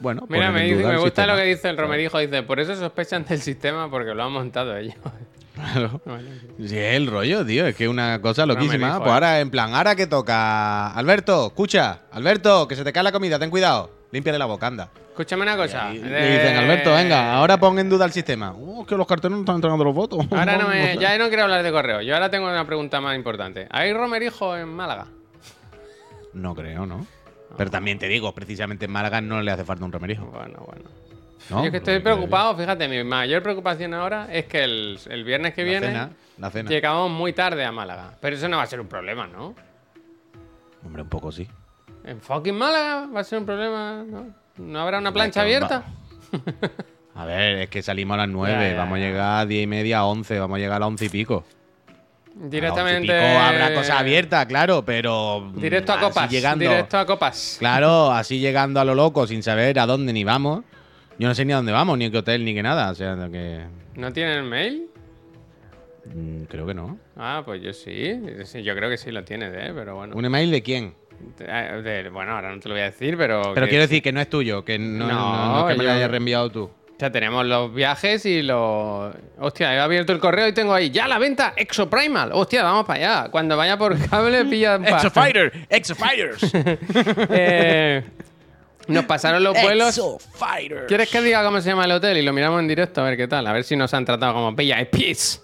bueno, Mira, poner me, dice- me gusta lo sistema. que dice el Romerijo. Dice, por eso sospechan del sistema porque lo han montado ellos. Claro. Sí, es el rollo, tío. Es que una cosa loquísima. dijo, pues ahora, en plan, ahora que toca. Alberto, escucha. Alberto, que se te cae la comida, ten cuidado. Límpiale la boca, anda. Escúchame una cosa. Y, eh, dicen, Alberto, venga, ahora pon en duda el sistema. Uh, que los carteles no están entregando los votos. Ahora no me, sé. ya no quiero hablar de correo. Yo ahora tengo una pregunta más importante. ¿Hay Romerijo en Málaga? No creo, ¿no? Pero también te digo, precisamente en Málaga no le hace falta un remerijo. Bueno, bueno. ¿No? Yo es que estoy preocupado, fíjate, mi mayor preocupación ahora es que el, el viernes que La viene cena, la cena. llegamos muy tarde a Málaga. Pero eso no va a ser un problema, ¿no? Hombre, un poco sí. En fucking Málaga va a ser un problema, ¿no? ¿No habrá una plancha abierta? A ver, es que salimos a las 9, Ya, ya, vamos a llegar a 10 y media, a 11, vamos a llegar a las 11 y pico. Directamente. A las 11 y pico habrá cosas abiertas, claro, pero. Directo a copas. Llegando, Directo a copas. Claro, así llegando a lo loco, sin saber a dónde ni vamos. Yo no sé ni a dónde vamos, ni a qué hotel, ni qué nada. O sea, que. ¿No tienen mail? mm, Creo que no. Ah, pues yo sí. Sí, Yo creo que sí lo tienes, ¿eh? Pero bueno. ¿Un email de quién? De- de- bueno, ahora no te lo voy a decir, pero. Pero que- quiero decir que no es tuyo, que no, No, que me lo hayas reenviado tú. O sea, tenemos los viajes y los. Hostia, he abierto el correo y tengo ahí. ¡Ya la venta! Exoprimal. Hostia, vamos para allá. Cuando vaya por cable, pilla. Exofighter, Exofighters. Eh, nos pasaron los vuelos. ¿Quieres que diga cómo se llama el hotel? Y lo miramos en directo a ver qué tal. A ver si nos han tratado como VIPs.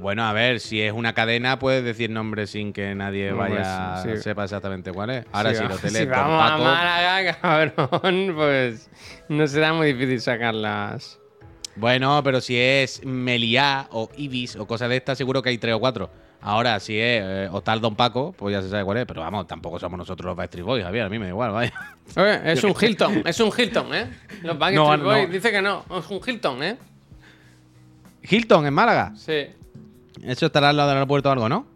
Bueno, a ver, si es una cadena, puedes decir nombre sin que nadie vaya sí, sí. sepa exactamente cuál es. Ahora, si, va- el hotel si es Don vamos a Paco, Málaga, cabrón, pues no será muy difícil sacarlas. Bueno, pero si es Meliá o Ibis o cosas de estas, seguro que hay tres o cuatro. Ahora, si es eh, Don Paco, pues ya se sabe cuál es. Pero vamos, tampoco somos nosotros los Backstreet Boys, Javier. A mí me da igual, vaya. Oye, es un Hilton, es un Hilton, ¿eh? Los Backstreet No, Boys no. dice que no, es un Hilton, ¿eh? Hilton, en Málaga. Sí, Eso estará al lado del aeropuerto o algo, ¿no?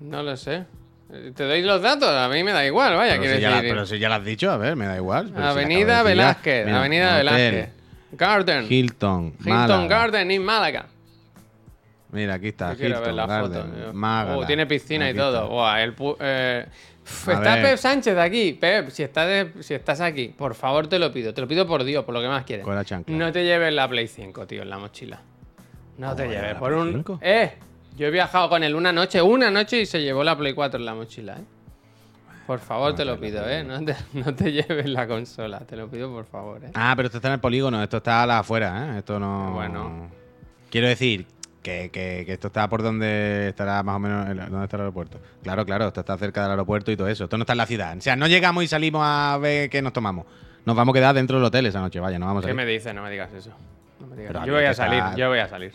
no lo sé. Eh, ¿Te doy los datos? A mí me da igual, vaya, Pero quiero si, la- decir. pero si ya lo has dicho, a ver, me da igual. Si Avenida. Velázquez, Mira, Avenida Velázquez. Garden. Hilton, Hilton Málaga. Garden en Málaga. Mira, aquí está. Yo quiero ver la Garden, foto. Oh, tiene piscina y todo. el eh, uf, está ver. Pep Sánchez aquí. Pep, si estás, de- si estás aquí, por favor te lo pido. Te lo pido por Dios, por lo que más quieres. Con la chancla. No te lleves la Play 5, tío, en la mochila. No te ¿Cómo lleves. Por Play un. 5? Eh, yo he viajado con él una noche, una noche y se llevó la Play 4 en la mochila, ¿eh? Por favor, te lo pido, ¿eh? No te, no te lleves la consola, te lo pido por favor, ¿eh? Ah, pero esto está en el polígono, esto está a la afuera, ¿eh? Esto no. Bueno. Quiero decir que, que- que esto está por donde estará más o menos. el- ¿Dónde está el aeropuerto? Claro, claro, esto está cerca del aeropuerto y todo eso. Esto no está en la ciudad. O sea, no llegamos y salimos a ver qué nos tomamos. Nos vamos a quedar dentro del hotel esa noche, vaya, no vamos a ¿Qué me dices? No me digas eso. No me digas. Yo voy a salir, yo voy a salir.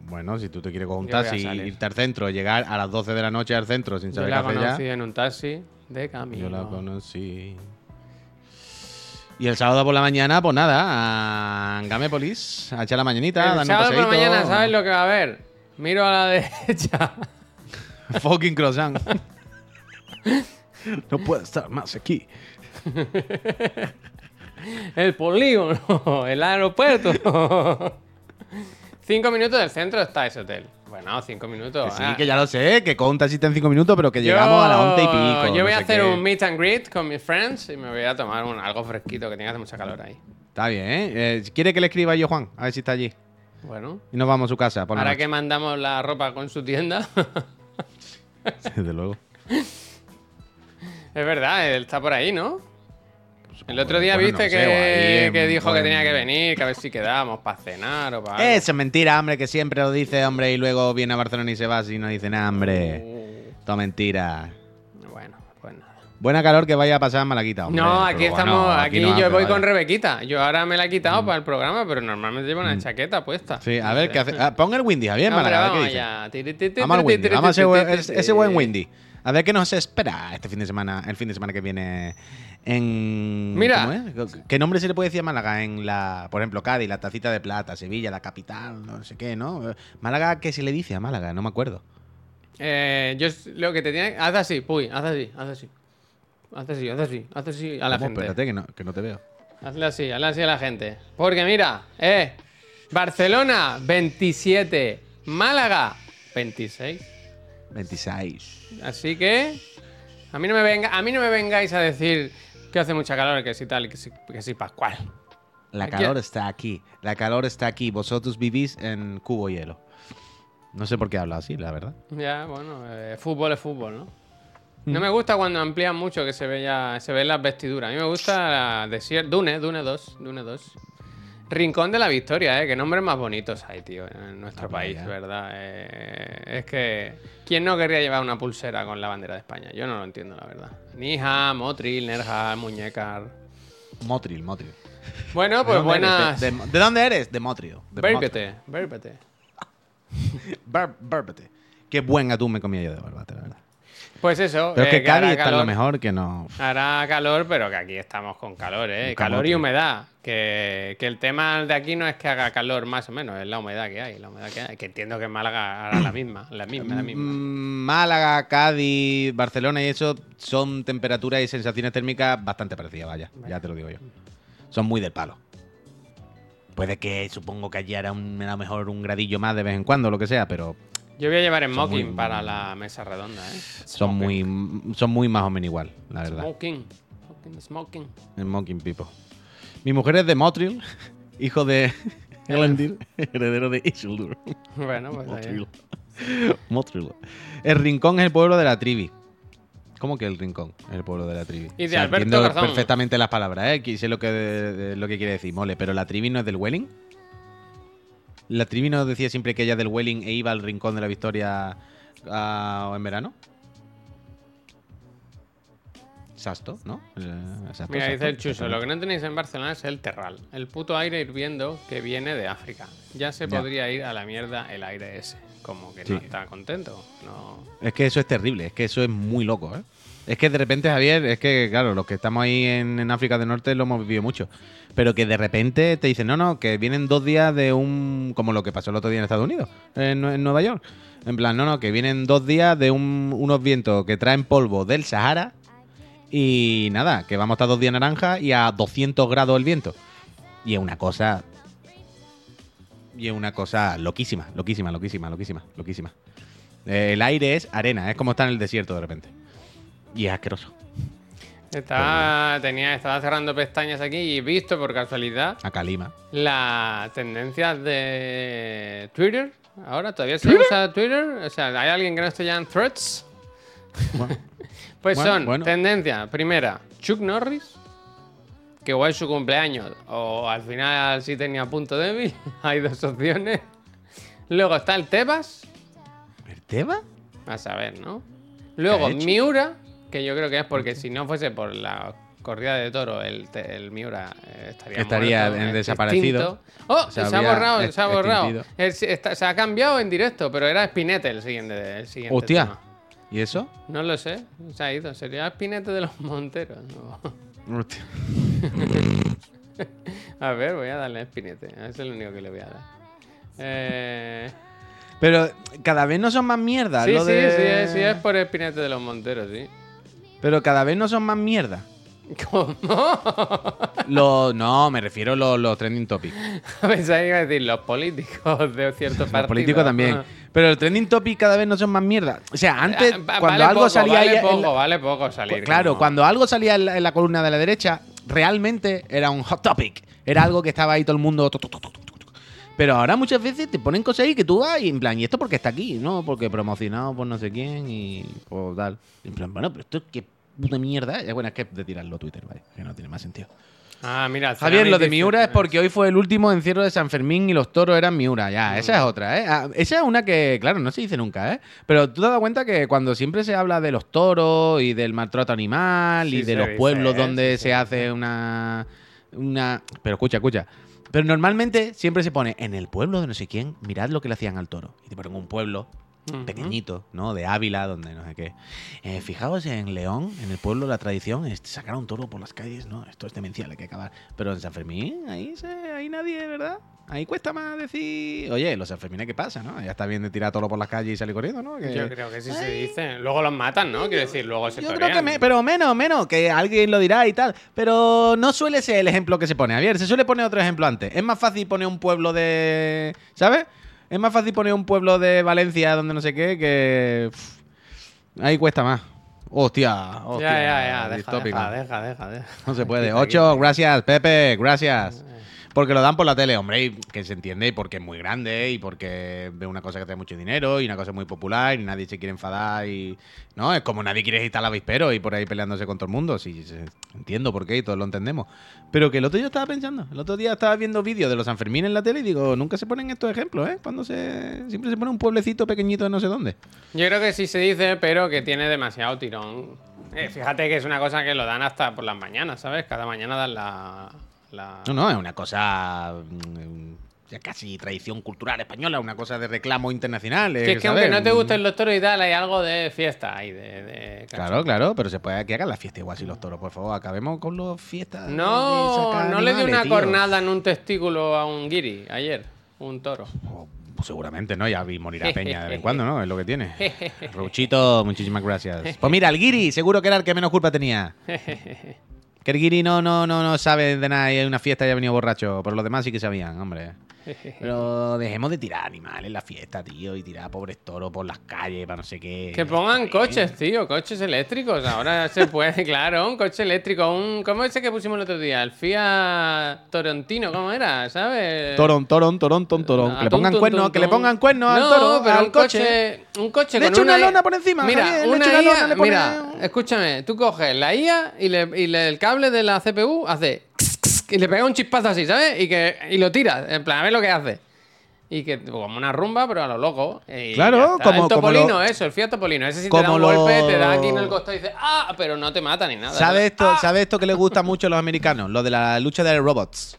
Bueno, si tú te quieres coger un Yo taxi, irte al centro, llegar a las 12 de la noche al centro sin Yo saber la qué hacer conocí ya. en un taxi de camino. Yo la conocí. Y el sábado por la mañana, pues nada, a Gamépolis, a echar la mañanita, El sábado por la mañana, ¿sabes lo que va a haber? Miro a la derecha. Fucking croissant. no puedo estar más aquí. El polígono, el aeropuerto. cinco minutos del centro está ese hotel. Bueno, cinco minutos. Que sí, ah. que ya lo sé, que con un taxista en 5 minutos, pero que Yo- llegamos a las 11 y pico. Yo voy no a hacer qué. un meet and greet con mis friends y me voy a tomar un, algo fresquito que tenga mucha calor ahí. Está bien, ¿eh? Eh, ¿Quiere que le escriba yo, Juan? A ver si está allí. Bueno, Y nos vamos a su casa. Por ahora que mandamos la ropa con su tienda. Desde luego. es verdad, él está por ahí, ¿no? El otro día Bueno, no viste sé, o ahí que, que dijo que en- tenía que venir, que a ver si quedábamos para cenar o para. Eso es mentira, hombre, que siempre lo dice, hombre, y luego viene a Barcelona y se va y no dice nada, hombre. Uh, Todo mentira. bueno, pues nada. Buena calor que vaya a pasar en Malaquita, hombre. No, Pero aquí bueno, estamos, aquí, no yo voy con Rebequita. Yo ahora me la he quitado para el programa, pero normalmente llevo una chaqueta puesta. Mm. Sí, a No ver qué hace. Ah, pon el Windy, Javier, Hombre, Málaga, a ver vamos qué dice. allá. Ti, Vamos al Windy, vamos a ese, buen- ese-. Windy. A ver qué nos espera este fin de semana, el fin de semana que viene en... Mira. ¿Qué nombre se le puede decir a Málaga? En la, por ejemplo, Cádiz, la tacita de plata, Sevilla, la capital, no sé qué, ¿no? Málaga, ¿qué se le dice a Málaga? No me acuerdo. Eh, yo lo que te tiene. Haz así, puy, haz así, haz así. Haz así, haz así, haz así a la gente. Espérate, que no, que no te veo. Hazle así, hazle así a la gente. Porque mira, eh. Barcelona, 27. Málaga, 26. 26. Así que. A mí no me venga, a mí no me vengáis a decir que hace mucha calor, que sí tal, que sí, que sí Pascual. La Aquí- calor está aquí. La calor está aquí. Vosotros vivís en cubo hielo. No sé por qué hablo así, la verdad. Ya, bueno, eh, fútbol es fútbol, ¿no? Mm. No me gusta cuando amplían mucho que se ve ya, se ven las vestiduras. A mí me gusta Desierto, Dune, Dune 2, Dune 2. Rincón de la Victoria, ¿eh? Qué nombres más bonitos hay, tío, en nuestro Ah, país. ¿verdad? Eh, es que... ¿Quién no querría llevar una pulsera con la bandera de España? Yo no lo entiendo, la verdad. Nija, Motril, Nerja, Muñecar... Motril, Motril. Bueno, ¿De pues eres? buenas... ¿De, de- de dónde eres? De. De bérpete. Bar- Bárbate. Qué buen atún me comía yo de barbate, la verdad. Pues eso, Pero es eh, que Cádiz está lo mejor que no. Hará calor, pero que aquí estamos con calor, ¿eh? Calor y humedad. Que, que el tema de aquí no es que haga calor más o menos, es la humedad que hay. La humedad que hay. Que entiendo que en Málaga hará la misma, la misma, la misma. Mm, Málaga, Cádiz, Barcelona y eso son temperaturas y sensaciones térmicas bastante parecidas, vaya. Ya te lo digo yo. Son muy del palo. Puede que supongo que allí hará un- a lo mejor un gradillo más de vez en cuando, lo que sea, pero Yo voy a llevar smoking muy- para la mesa redonda, ¿eh? son muy, son muy más o menos igual, la verdad. Smoking. Smoking, smoking. People. Mi mujer es de Motril, hijo de Elendir, heredero de Isildur. Bueno, pues ahí. Motril. Motril. El Rincón es el pueblo de la trivi. ¿Cómo que el Rincón es el pueblo de la trivi? Y de Alberto entiendo perfectamente las palabras, ¿eh? Sé lo que, de- lo que quiere decir, mole. Pero la trivi no es del Welling. La trivi nos decía siempre que ella del Welling e iba al Rincón de la Victoria ah, en verano. Sasto, ¿no? Eh, Sasto, Mira, dice el Chuso, lo que no tenéis en Barcelona es el terral, el puto aire hirviendo que viene de África. Ya se Ya. podría ir a la mierda el aire ese. Como que Sí. no está contento. No. Es que eso es terrible, es que eso es muy loco, ¿eh? Es que de repente, Javier, es que, claro, los que estamos ahí en, África del Norte lo hemos vivido mucho. Pero que de repente te dicen, no, no, que vienen dos días de un. como lo que pasó el otro día en Estados Unidos, en, Nueva York. En plan, no, no, que vienen dos días de un- unos vientos que traen polvo del Sahara. Y nada, que vamos a estar dos días naranja y a 200 grados el viento. Y es una cosa. Y es una cosa loquísima, loquísima, loquísima, loquísima, loquísima. El aire es arena, es como estar en el desierto de repente. Y es asqueroso. Estaba, tenía, estaba cerrando pestañas aquí y he visto por casualidad A Calima. las tendencias de Twitter. Ahora todavía se usa Twitter. O sea, ¿hay alguien que no esté ya en threads? Bueno, Pues Bueno, son bueno. tendencia. Primera, Chuck Norris, que igual es su cumpleaños, o al final sí tenía punto débil. Hay dos opciones. Luego está el Tebas, ¿El tema? a saber, ¿no? Luego. Miura, que yo creo que es porque si no fuese por la corrida de toro, el, el Miura estaría, Estaría muerto, en desaparecido. extinto. Oh, Se se, ha borrado, se ha borrado. El- se, está- se ha cambiado en directo, pero era Spinete el siguiente. El siguiente Hostia. tema. ¿Y eso? No lo sé, se ha ido. Sería Spinete de los Monteros. ¿no? Hostia. A ver, voy a darle a Spinete. Es el único que le voy a dar. Eh... Pero cada vez no son más mierda. Sí, lo sí, de- sí, es, sí, es por Spinete de los Monteros, sí. Pero cada vez no son más mierda. ¿Cómo? Los, no, me refiero a los, los trending topics. Pensaba que iba a decir los políticos de cierto partido. Los políticos también. Pero el trending topic cada vez no son más mierda. O sea, antes, Ah, va- cuando vale algo poco, salía Vale poco, la- vale poco salir. Claro, como- cuando algo salía en la, en la columna de la derecha, realmente era un hot topic. Era algo que estaba ahí todo el mundo. tu, tu, tu. Pero ahora muchas veces te ponen cosas ahí que tú vas y en plan, ¿y esto porque está aquí? No, porque promocionado por no sé quién y por tal. Y en plan, bueno, pero esto qué puta mierda. es. Bueno, es que de tirarlo a Twitter, vale, que no tiene más sentido. Ah, mira. Javier, lo de Miura es porque hoy fue el último encierro de San Fermín y los toros eran Miura. Ya, esa es otra, ¿eh? Ah, esa es una que, claro, no se dice nunca, ¿eh? Pero tú te has dado cuenta que cuando siempre se habla de los toros y del maltrato animal y de los pueblos ¿eh? donde Sí se se hace una. una. Pero escucha, escucha. Pero normalmente siempre se pone en el pueblo de no sé quién, mirad lo que le hacían al toro. Y te ponen un pueblo pequeñito, ¿no? De Ávila, donde no sé qué. Eh, fijaos en León, en el pueblo, la tradición es sacar a un toro por las calles, ¿no? Esto es demencial, hay que acabar. Pero en San Fermín, ahí, se, ahí nadie, ¿verdad? Ahí cuesta más decir, oye, los San Fermín, ¿qué pasa, no? Ya está bien de tirar toro por las calles y salir corriendo, ¿no? Que- Yo creo que sí se dice. Luego los matan, ¿no? Quiero decir, luego se Yo creo torean. que, me- pero menos, menos, que alguien lo dirá y tal. Pero no suele ser el ejemplo que se pone. Javier, se suele poner otro ejemplo antes. Es más fácil poner un pueblo de. ¿Sabes? Es más fácil poner un pueblo de Valencia donde no sé qué que. pff, ahí cuesta más. Hostia, hostia. Ya, ya, ya. Deja, deja, deja, deja. No se puede. Ocho, gracias, Pepe, gracias. Porque lo dan por la tele, hombre, y que se entiende, y porque es muy grande, y porque ve una cosa que trae mucho dinero, y una cosa muy popular, y nadie se quiere enfadar, y. No, es como nadie quiere estar al avispero y por ahí peleándose con todo el mundo. Sí, entiendo por qué, y todos lo entendemos. Pero que el otro día estaba pensando, el otro día estaba viendo vídeos de los Sanfermín en la tele y digo, nunca se ponen estos ejemplos, ¿eh? Cuando se. Siempre se pone un pueblecito pequeñito de no sé dónde. Yo creo que sí se dice, pero que tiene demasiado tirón. Eh, fíjate que es una cosa que lo dan hasta por las mañanas, ¿sabes? Cada mañana dan la. La... No, no, es una cosa mm, ya casi tradición cultural española, una cosa de reclamo internacional. Que es que ¿sabes? aunque no te Mm, gusten los toros y tal, hay algo de fiesta ahí, de. de Claro, claro, pero se puede que hagan la fiesta igual si los toros, por favor, acabemos con las fiestas. No, no le dio una tío. cornada en un testículo a un guiri ayer, un toro. Oh, pues seguramente, ¿no? Ya vi morir a Peña de vez en cuando, ¿no? Es lo que tiene. Ruchito, muchísimas gracias. Pues mira, el Guiri, seguro que era el que menos culpa tenía. Que no, no, no, no sabe de nada y una fiesta y ha venido borracho, pero los demás sí que sabían, hombre. Pero dejemos de tirar animales en la fiesta, tío, y tirar pobres toros por las calles para no sé qué. Que pongan coches, tío, coches eléctricos. Ahora se puede, claro, un coche eléctrico. Un, ¿Cómo ese que pusimos el otro día? El Fiat Torontino, ¿cómo era? ¿Sabes? Torón, torón, torón, ton, torón. Ah, Que le pongan cuernos, que le pongan cuernos al toro, pero al un coche, un coche Le con echa una lona por encima, Mira, Javier, le una echa una IA, lona, le pone- mira, escúchame, tú coges la IA y, le, y le- el cable de la CPU hace y le pega un chispazo así, ¿sabes? Y que y lo tira, en plan, a ver lo que hace. Y que como una rumba, pero a lo loco. Y Claro, como- el como Topolino, lo- eso, el Fiat Topolino. Ese sí te como da un lo- golpe, te da aquí en el costado y dice ¡ah! Pero no te mata ni nada. ¿Sabe esto, ¡Ah! ¿Sabe esto que les gusta mucho a los americanos? Lo de la lucha de robots.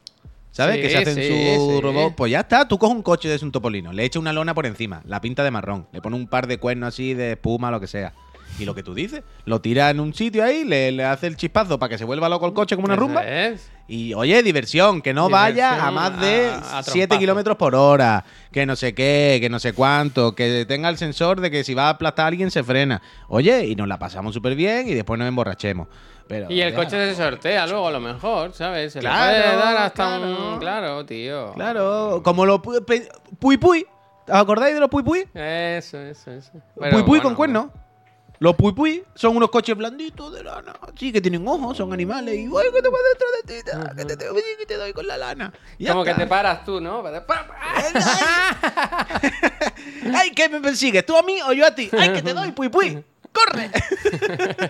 ¿Sabes? Sí, que se hacen sí, su sí. robot. Pues ya está, tú coges un coche de un topolino, le echas una lona por encima, la pinta de marrón, le pones un par de cuernos así de espuma, lo que sea. Y lo que tú dices, lo tiras en un sitio ahí, le, le hace el chispazo para que se vuelva loco el coche como una rumba. es. Y oye, diversión, que no vaya a más de a- a 7 trompazo. kilómetros por hora, que no sé qué, que no sé cuánto, que tenga el sensor de que si va a aplastar a alguien se frena. Oye, y nos la pasamos súper bien y después nos emborrachemos. Pero, Y el ya. coche se sortea luego a lo mejor, ¿sabes? Se Claro, le puede dar hasta claro. un... Claro, tío. Claro, como los pu- pe- puy puy. ¿Os acordáis de los puy puy? Eso, eso, eso. Pero puy bueno, con cuernos. Los puy son unos coches blanditos de lana. Sí, que tienen ojos, son animales. Y ¡ay, que te va dentro de ti! Que te, te, que te doy con la lana. Y Como que te paras tú, ¿no? ¡Ay, que me persigues! ¿Tú a mí o yo a ti? ¡Ay, que te doy, puy! ¡Corre!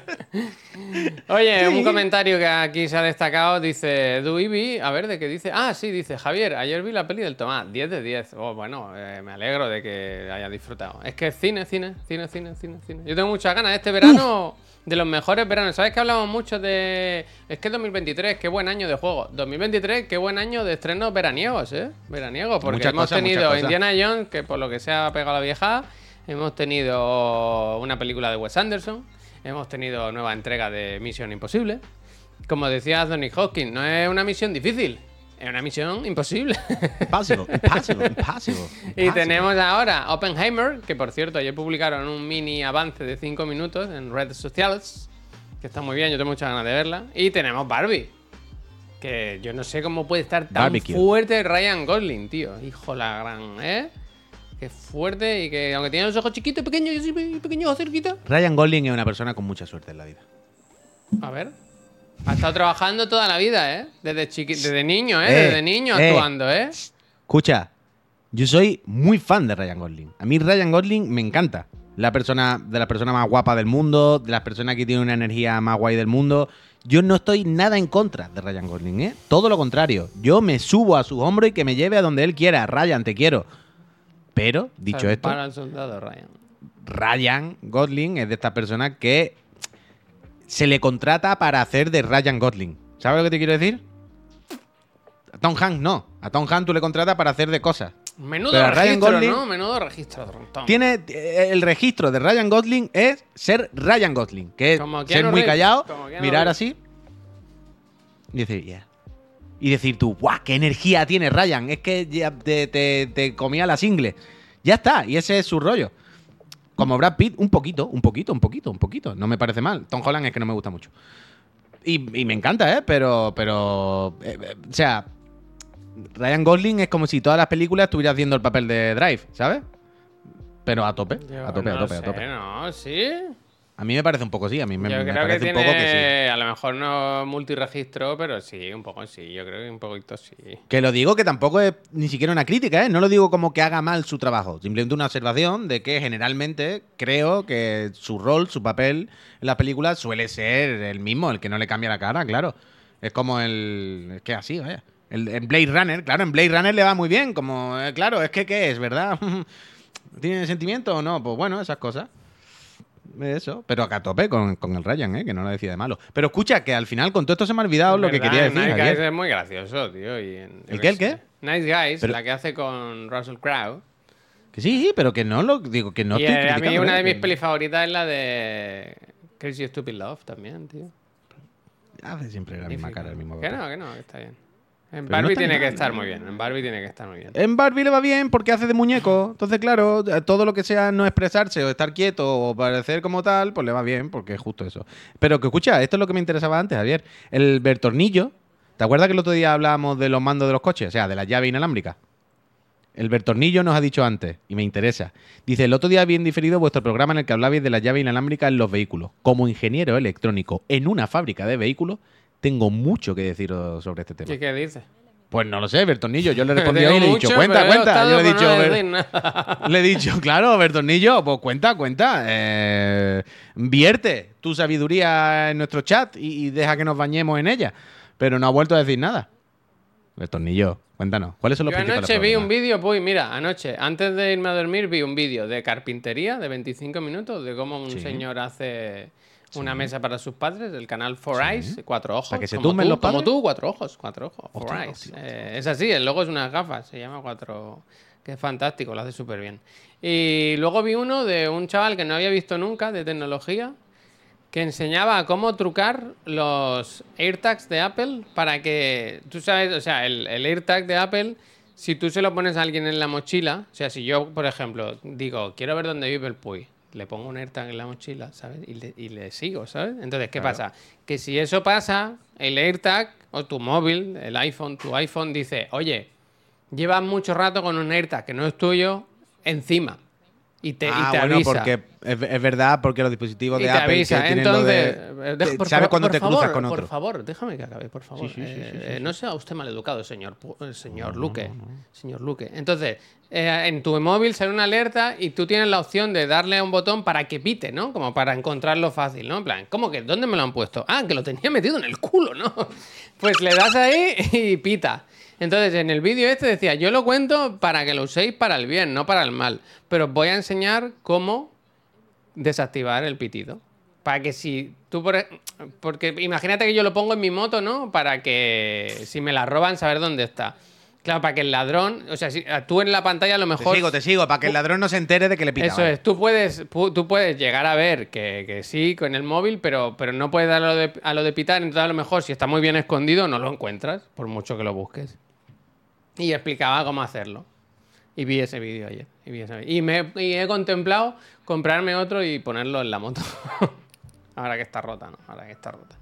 Oye, Sí. un comentario que aquí se ha destacado, dice Duibi, a ver, ¿de qué dice? Ah, sí, dice Javier, ayer vi la peli del Tomás, 10 de 10. Oh, bueno, eh, me alegro de que haya disfrutado. Es que cine, cine, cine, cine, cine, cine. Yo tengo muchas ganas. Este verano, de los mejores veranos. ¿Sabes que hablamos mucho de... Es que 2023, qué buen año de juego. 2023, qué buen año de estrenos veraniegos, ¿eh? Veraniegos, porque Muchas hemos cosas, tenido. Indiana Jones, que por lo que se ha pegado la vieja, hemos tenido una película de Wes Anderson, hemos tenido nueva entrega de Misión Imposible. Como decía Anthony Hopkins, no es una misión difícil, es una misión imposible. Impossible, impossible, impossible. y tenemos ahora Oppenheimer, que por cierto ayer publicaron un mini avance de 5 minutos en redes sociales, que está muy bien, yo tengo muchas ganas de verla. Y tenemos Barbie. Que yo no sé cómo puede estar tan Barbecue. fuerte Ryan Gosling, tío. Hijo la gran, ¿eh? Que fuerte y que aunque tiene los ojos chiquitos, pequeños, y así, pe- pequeños, cerquita. Ryan Gosling es una persona con mucha suerte en la vida. A ver. Ha estado trabajando toda la vida, ¿eh? Desde, chiqui desde niño, ¿eh? Eh, Desde niño eh. actuando, ¿eh? Escucha, yo soy muy fan de Ryan Gosling. A mí Ryan Gosling me encanta. La persona, de las personas más guapas del mundo, de las personas que tienen una energía más guay del mundo. Yo no estoy nada en contra de Ryan Gosling, ¿eh? Todo lo contrario. Yo me subo a su hombro y que me lleve a donde él quiera. Ryan, te quiero. Pero, dicho esto, Para el soldado Ryan. Ryan Gosling es de estas personas que se le contrata para hacer de Ryan Gosling. ¿Sabes lo que te quiero decir? A Tom Hanks no. A Tom Hanks tú le contratas para hacer de cosas. Menudo Pero Ryan registro, Gosling- ¿no? Menudo registro, Tom. Tiene eh, el registro de Ryan Gosling es ser Ryan Gosling, que es ser muy callado, mirar así y decir, "Yeah". Y decir tú, ¡guau! ¡Qué energía tiene Ryan! Es que ya te, te- te comía la single. Ya está, y ese es su rollo. Como Brad Pitt, un poquito, un poquito, un poquito, un poquito. No me parece mal. Tom Holland es que no me gusta mucho. Y, y me encanta, ¿eh? Pero, pero, eh, eh, o sea, Ryan Gosling es como si todas las películas estuviera haciendo el papel de Drive, ¿sabes? Pero a tope, Yo a tope, a tope, a tope. No, sí. A mí me parece un poco sí, a mí me, yo me creo que parece tiene, un poco que sí. a lo mejor no multiregistro, pero sí, un poco sí. Yo creo que un poquito sí. Que lo digo que tampoco es ni siquiera una crítica, ¿eh? No lo digo como que haga mal su trabajo, simplemente una observación de que generalmente creo que su rol, su papel en las películas suele ser el mismo, el que no le cambia la cara, claro. Es como el... Es que así, vaya. El, en Blade Runner, claro, en Blade Runner le va muy bien, como... eh, claro, es que ¿qué es, verdad? ¿Tiene sentimiento o no? Pues bueno, esas cosas. Eso, pero acá a tope con, con el Ryan, ¿eh? que no lo decía de malo. Pero escucha, que al final con todo esto se me ha olvidado lo que quería decir. Nice Javier. Guys es muy gracioso, tío. y en- ¿El qué, el qué? Nice Guys, Pero- la que hace con Russell Crowe. Que sí, pero que no lo digo, que no y estoy eh, a mí una ¿eh? de mis Que pelis favoritas es la de Crazy Stupid Love también, tío. Hace siempre la misma cara, el mismo Que no, que no, que está bien. En Pero Barbie tiene que estar muy bien. En Barbie tiene que estar muy bien. En Barbie le va bien porque hace de muñeco. Entonces, claro, todo lo que sea no expresarse o estar quieto o parecer como tal, pues le va bien porque es justo eso. Pero que escucha, esto es lo que me interesaba antes, Javier. El Bertornillo. ¿Te acuerdas que el otro día hablábamos de los mandos de los coches? O sea, de la llave inalámbrica. El Bertornillo nos ha dicho antes, y me interesa. Dice, el otro día bien diferido vuestro programa en el que hablabais de la llave inalámbrica en los vehículos. Como ingeniero electrónico en una fábrica de vehículos, tengo mucho que deciros sobre este tema. ¿Y qué dice? Pues no lo sé, Bertornillo. Yo le he respondido y le he dicho, cuenta, cuenta. Yo le he dicho, no "Ber- decir nada". le he dicho, claro, Bertornillo, pues cuenta, cuenta. Eh, vierte tu sabiduría en nuestro chat y, y deja que nos bañemos en ella. Pero no ha vuelto a decir nada. Bertornillo, cuéntanos. ¿Cuáles son los Yo anoche vi un vídeo, pues mira, anoche, antes de irme a dormir, vi un vídeo de carpintería de 25 minutos de cómo un Sí. señor hace una mesa para sus padres, del canal Four Eyes, cuatro ojos. ¿Para que se como tumben tú, los Como padres? tú, cuatro ojos, cuatro ojos. Four Hostia, Eyes. hostia, Eh, es así, el logo es unas gafas, se llama cuatro. Que es fantástico, lo hace súper bien. Y luego vi uno de un chaval que no había visto nunca de tecnología que enseñaba cómo trucar los AirTags de Apple para que, tú sabes, o sea, el, el AirTag de Apple, si tú se lo pones a alguien en la mochila, o sea, si yo, por ejemplo, digo, quiero ver dónde vive el Puy, le pongo un AirTag en la mochila, ¿sabes? Y le, y le sigo, ¿sabes? Entonces, ¿qué pasa? Que si eso pasa, el AirTag o tu móvil, el iPhone, tu iPhone dice, oye, llevas mucho rato con un AirTag que no es tuyo encima. Y te, y ah, te bueno, avisa. porque es, es verdad, porque los dispositivos Y de Apple avisa. que tienen lo Entonces, de- eh, te- por sabe favor, cuando por te cruzas favor, con Por otro. favor, déjame que acabe, por favor. Sí, sí, sí, Eh, eh. No sea usted maleducado, señor, señor Luque. Señor Luque. Entonces, eh, en tu móvil sale una alerta y tú tienes la opción de darle a un botón para que pite, ¿no? Como para encontrarlo fácil, ¿no? En plan, ¿cómo que? ¿Dónde me lo han puesto? Ah, que lo tenía metido en el culo, ¿no? Pues le das ahí y pita. Entonces, en el vídeo este decía, yo lo cuento para que lo uséis para el bien, no para el mal. Pero os voy a enseñar cómo desactivar el pitido. Para que si tú, por, e- porque imagínate que yo lo pongo en mi moto, ¿no? Para que si me la roban, saber dónde está. Claro, para que el ladrón, o sea, si tú en la pantalla a lo Te mejor... sigo, te sigo, para que el ladrón no se entere de que le pita. Eso vale. es, tú puedes, pu- tú puedes llegar a ver que, que sí con el móvil, pero, pero no puedes dar a lo, de, a lo de pitar. Entonces, a lo mejor, si está muy bien escondido, no lo encuentras, por mucho que lo busques. Y explicaba cómo hacerlo. Y vi ese vídeo ayer. Y, vi ese y, me, y he contemplado comprarme otro y ponerlo en la moto. Ahora que está rota, ¿no? Ahora que está rota.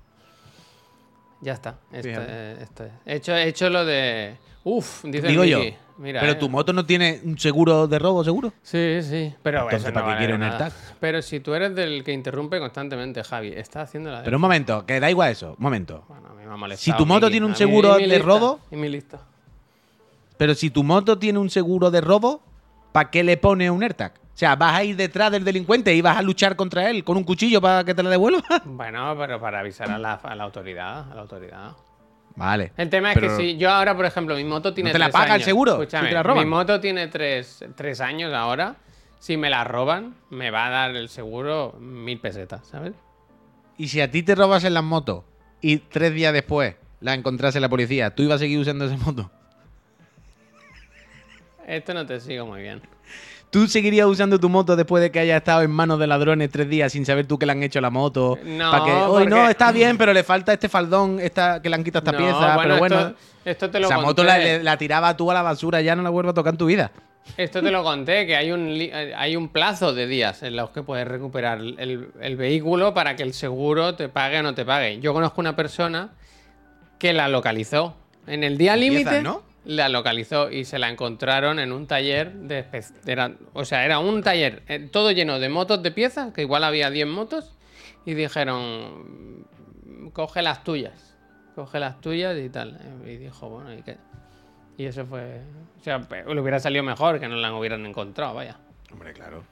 Ya está. Este- Fíjate. esto es. He hecho, he hecho lo de. Uf, dice Digo el yo. Mira, pero eh. tu moto no tiene un seguro de robo, seguro. Sí, sí. Pero Entonces, eso no ¿para qué vale quiere un nada. AirTag? Pero si tú eres del que interrumpe constantemente, Javi, está haciendo la de. Pero un momento, que da igual eso. Un momento. Bueno, a mí me ha molestado Si tu moto tiene un seguro de lista, robo- Y mi lista. Pero si tu moto tiene un seguro de robo, ¿para qué le pone un AirTag? O sea, vas a ir detrás del delincuente y vas a luchar contra él con un cuchillo para que te la devuelva. Bueno, pero para avisar a la, a la autoridad. A la autoridad. Vale. El tema es que si yo ahora, por ejemplo, mi moto tiene te la tres paga el seguro Escúchame, si te la roban? Mi moto tiene tres, tres años ahora. Si me la roban, me va a dar el seguro mil pesetas, ¿sabes? Y si a ti te robas en las motos y tres días después la encontrase la policía, ¿tú ibas a seguir usando esa moto? Esto no te sigo muy bien. ¿Tú seguirías usando tu moto después de que haya estado en manos de ladrones tres días sin saber tú que le han hecho la moto? No, Pa' que, "Oye, no, está bien, pero le falta este faldón, esta, que le han quitado esta No, pieza, pero bueno. Esto, esto te lo esa moto la, la tiraba tú a la basura, ya no la vuelvo a tocar en tu vida. Esto te lo conté, que hay un, eh, hay un plazo de días en los que puedes recuperar el, el vehículo para que el seguro te pague o no te pague. Yo conozco una persona que la localizó. En el día límite ¿no? La localizó y se la encontraron en un taller de... Era, o sea, era un taller eh, todo lleno de motos de piezas, que igual había 10 motos, y dijeron, "Mm, coge las tuyas, coge las tuyas y tal. Y dijo, bueno, ¿y qué? Y eso fue. O sea, le hubiera salido mejor que no la hubieran encontrado, vaya. Hombre, claro.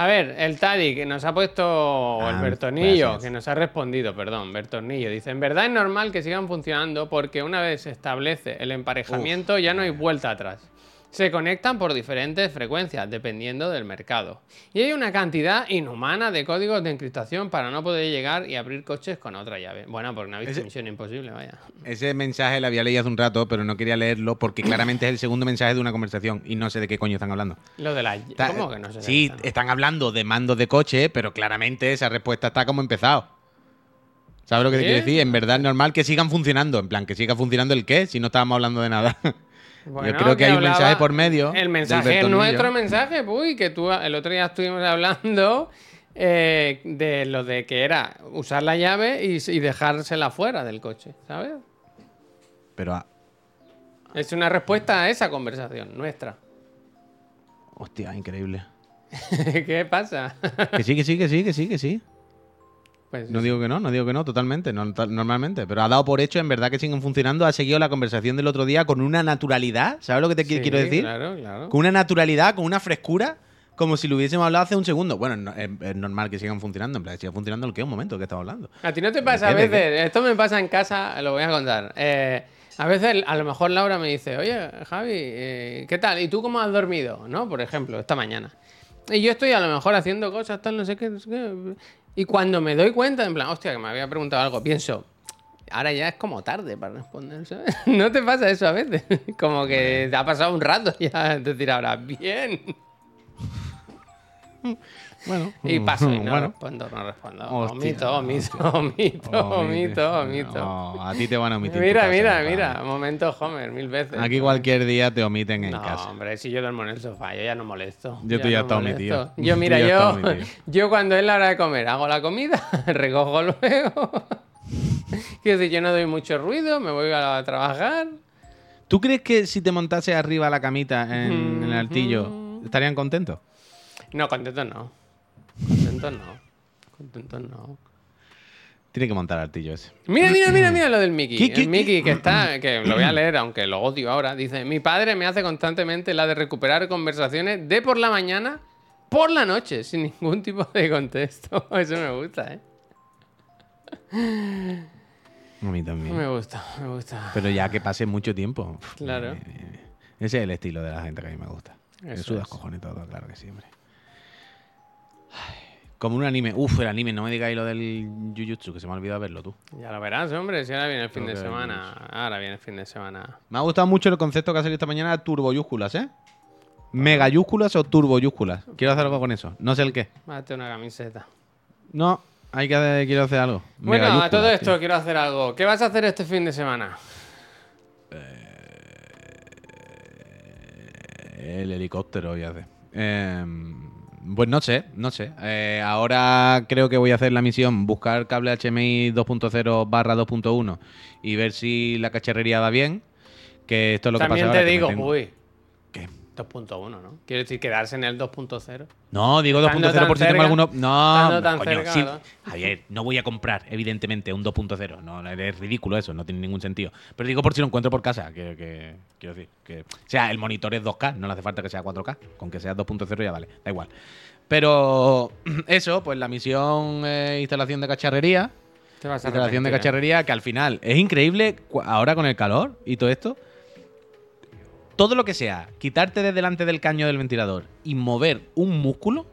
A ver, el Tadi que nos ha puesto Ah, el Bertonillo, gracias. que nos ha respondido, perdón, Bertonillo. Dice: En verdad es normal que sigan funcionando porque una vez se establece el emparejamiento ya no hay vuelta atrás. Se conectan por diferentes frecuencias, dependiendo del mercado. Y hay una cantidad inhumana de códigos de encriptación para no poder llegar y abrir coches con otra llave. Bueno, porque no ha visto Ese- Misión Imposible, vaya. Ese mensaje lo había leído hace un rato, pero no quería leerlo porque claramente es el segundo mensaje de una conversación y no sé de qué coño están hablando. Lo de la. Está- ¿Cómo que no sé? Sí, están hablando de mandos de coche, pero claramente esa respuesta está como empezado. ¿Sabes lo que te ¿Sí? quiero decir? En verdad es normal que sigan funcionando. En plan, que siga funcionando el qué, si no estábamos hablando de nada. Bueno, creo que hay un mensaje por medio El mensaje es nuestro mensaje, uy, que tú el otro día estuvimos hablando eh, de lo de que era usar la llave y, y dejársela fuera del coche, ¿sabes? Pero, ah, Es una respuesta a esa conversación nuestra. hostia, increíble. ¿Qué pasa? Que sí, que sí, que sí, que sí, que sí. Pues No digo que no, no digo que no, totalmente, no, tal- normalmente. Pero ha dado por hecho, en verdad, que siguen funcionando. Ha seguido la conversación del otro día con una naturalidad. ¿Sabes lo que te sí, quiero decir? Claro, claro. Con una naturalidad, con una frescura, como si lo hubiésemos hablado hace un segundo. Bueno, no- es, es normal que sigan funcionando. En plan, siga funcionando el que un momento que estamos hablando. A ti no te pasa a ¿De qué? ¿De veces, esto me pasa en casa, lo voy a contar. Eh, a veces, a lo mejor Laura me dice, oye, Javi, eh, ¿qué tal? ¿Y tú cómo has dormido? ¿No? Por ejemplo, esta mañana. Y yo estoy a lo mejor haciendo cosas, tal, no sé qué, no sé qué. Y cuando me doy cuenta, en plan, hostia, que me había preguntado algo, pienso, ahora ya es como tarde para responder, ¿sabes? ¿No te pasa eso a veces? Como que te ha pasado un rato ya, es decir, ahora, bien. Bueno, Y paso y no bueno. respondo, no respondo. Hostia, omito, omito, omito, omito, omito. No, a ti te van a omitir. Mira, casa, mira, mira, momento Homer, mil veces. Aquí cualquier día te omiten en no, casa. hombre, si yo duermo en el sofá, yo ya no molesto. Yo tú ya estás omitido. Yo, mira, yo, yo cuando es la hora de comer, hago la comida, recojo luego. Quiero decir, yo no doy mucho ruido, me voy a trabajar. ¿Tú crees que si te montase arriba la camita en, en el altillo, estarían contentos? No, contentos no. Contentos no. Contentos no. Tiene que montar artillo ese. Mira, mira, mira, mira lo del Mickey. ¿Qué, qué, el Mickey que está, que lo voy a leer, aunque lo odio ahora. Dice: Mi padre me hace constantemente la de recuperar conversaciones de por la mañana, por la noche, sin ningún tipo de contexto. Eso me gusta, ¿eh? A mí también. Me gusta, me gusta. Pero ya que pase mucho tiempo. Claro. eh, eh, Ese es el estilo de la gente que a mí me gusta. Me Eso sudas es. cojones todo, claro que sí. Ay, Como un anime. Uf, el anime, no me digáis lo del Jujutsu, que se me ha olvidado verlo tú. Ya lo verás, hombre, si ahora viene el fin de Creo semana. Ahora viene el fin de semana. Me ha gustado mucho el concepto que ha salido esta mañana de turboyúsculas, ¿eh? Megayúsculas o turboyúsculas. Quiero hacer algo con eso. No sé el qué. Mate una camiseta. No, hay que hacer- quiero hacer algo. Bueno, a todo tío. esto quiero hacer algo. ¿Qué vas a hacer este fin de semana? El helicóptero voy a hacer. Eh, pues no sé, no sé. Eh, ahora creo que voy a hacer la misión, buscar cable HMI 2.0 barra 2.1 y ver si la cacharrería va bien. Que esto es lo También que pasa te ahora, digo, uy. 2.1, ¿no? Quiero decir, quedarse en el 2.0. No, digo Estando 2.0 por si tengo alguno. No, tan coño, cerca. Javier, no voy a comprar, evidentemente, un 2.0. No, es ridículo eso, no tiene ningún sentido. Pero digo por si lo encuentro por casa. Que, que- quiero decir, que. O sea, el monitor es 2K, no le hace falta que sea 4K. Con que sea 2.0 ya vale, da igual. Pero eso, pues la misión eh, instalación de cacharrería. Instalación de ¿eh? cacharrería que al final es increíble ahora con el calor y todo esto. Todo lo que sea, quitarte de delante del caño del ventilador y mover un músculo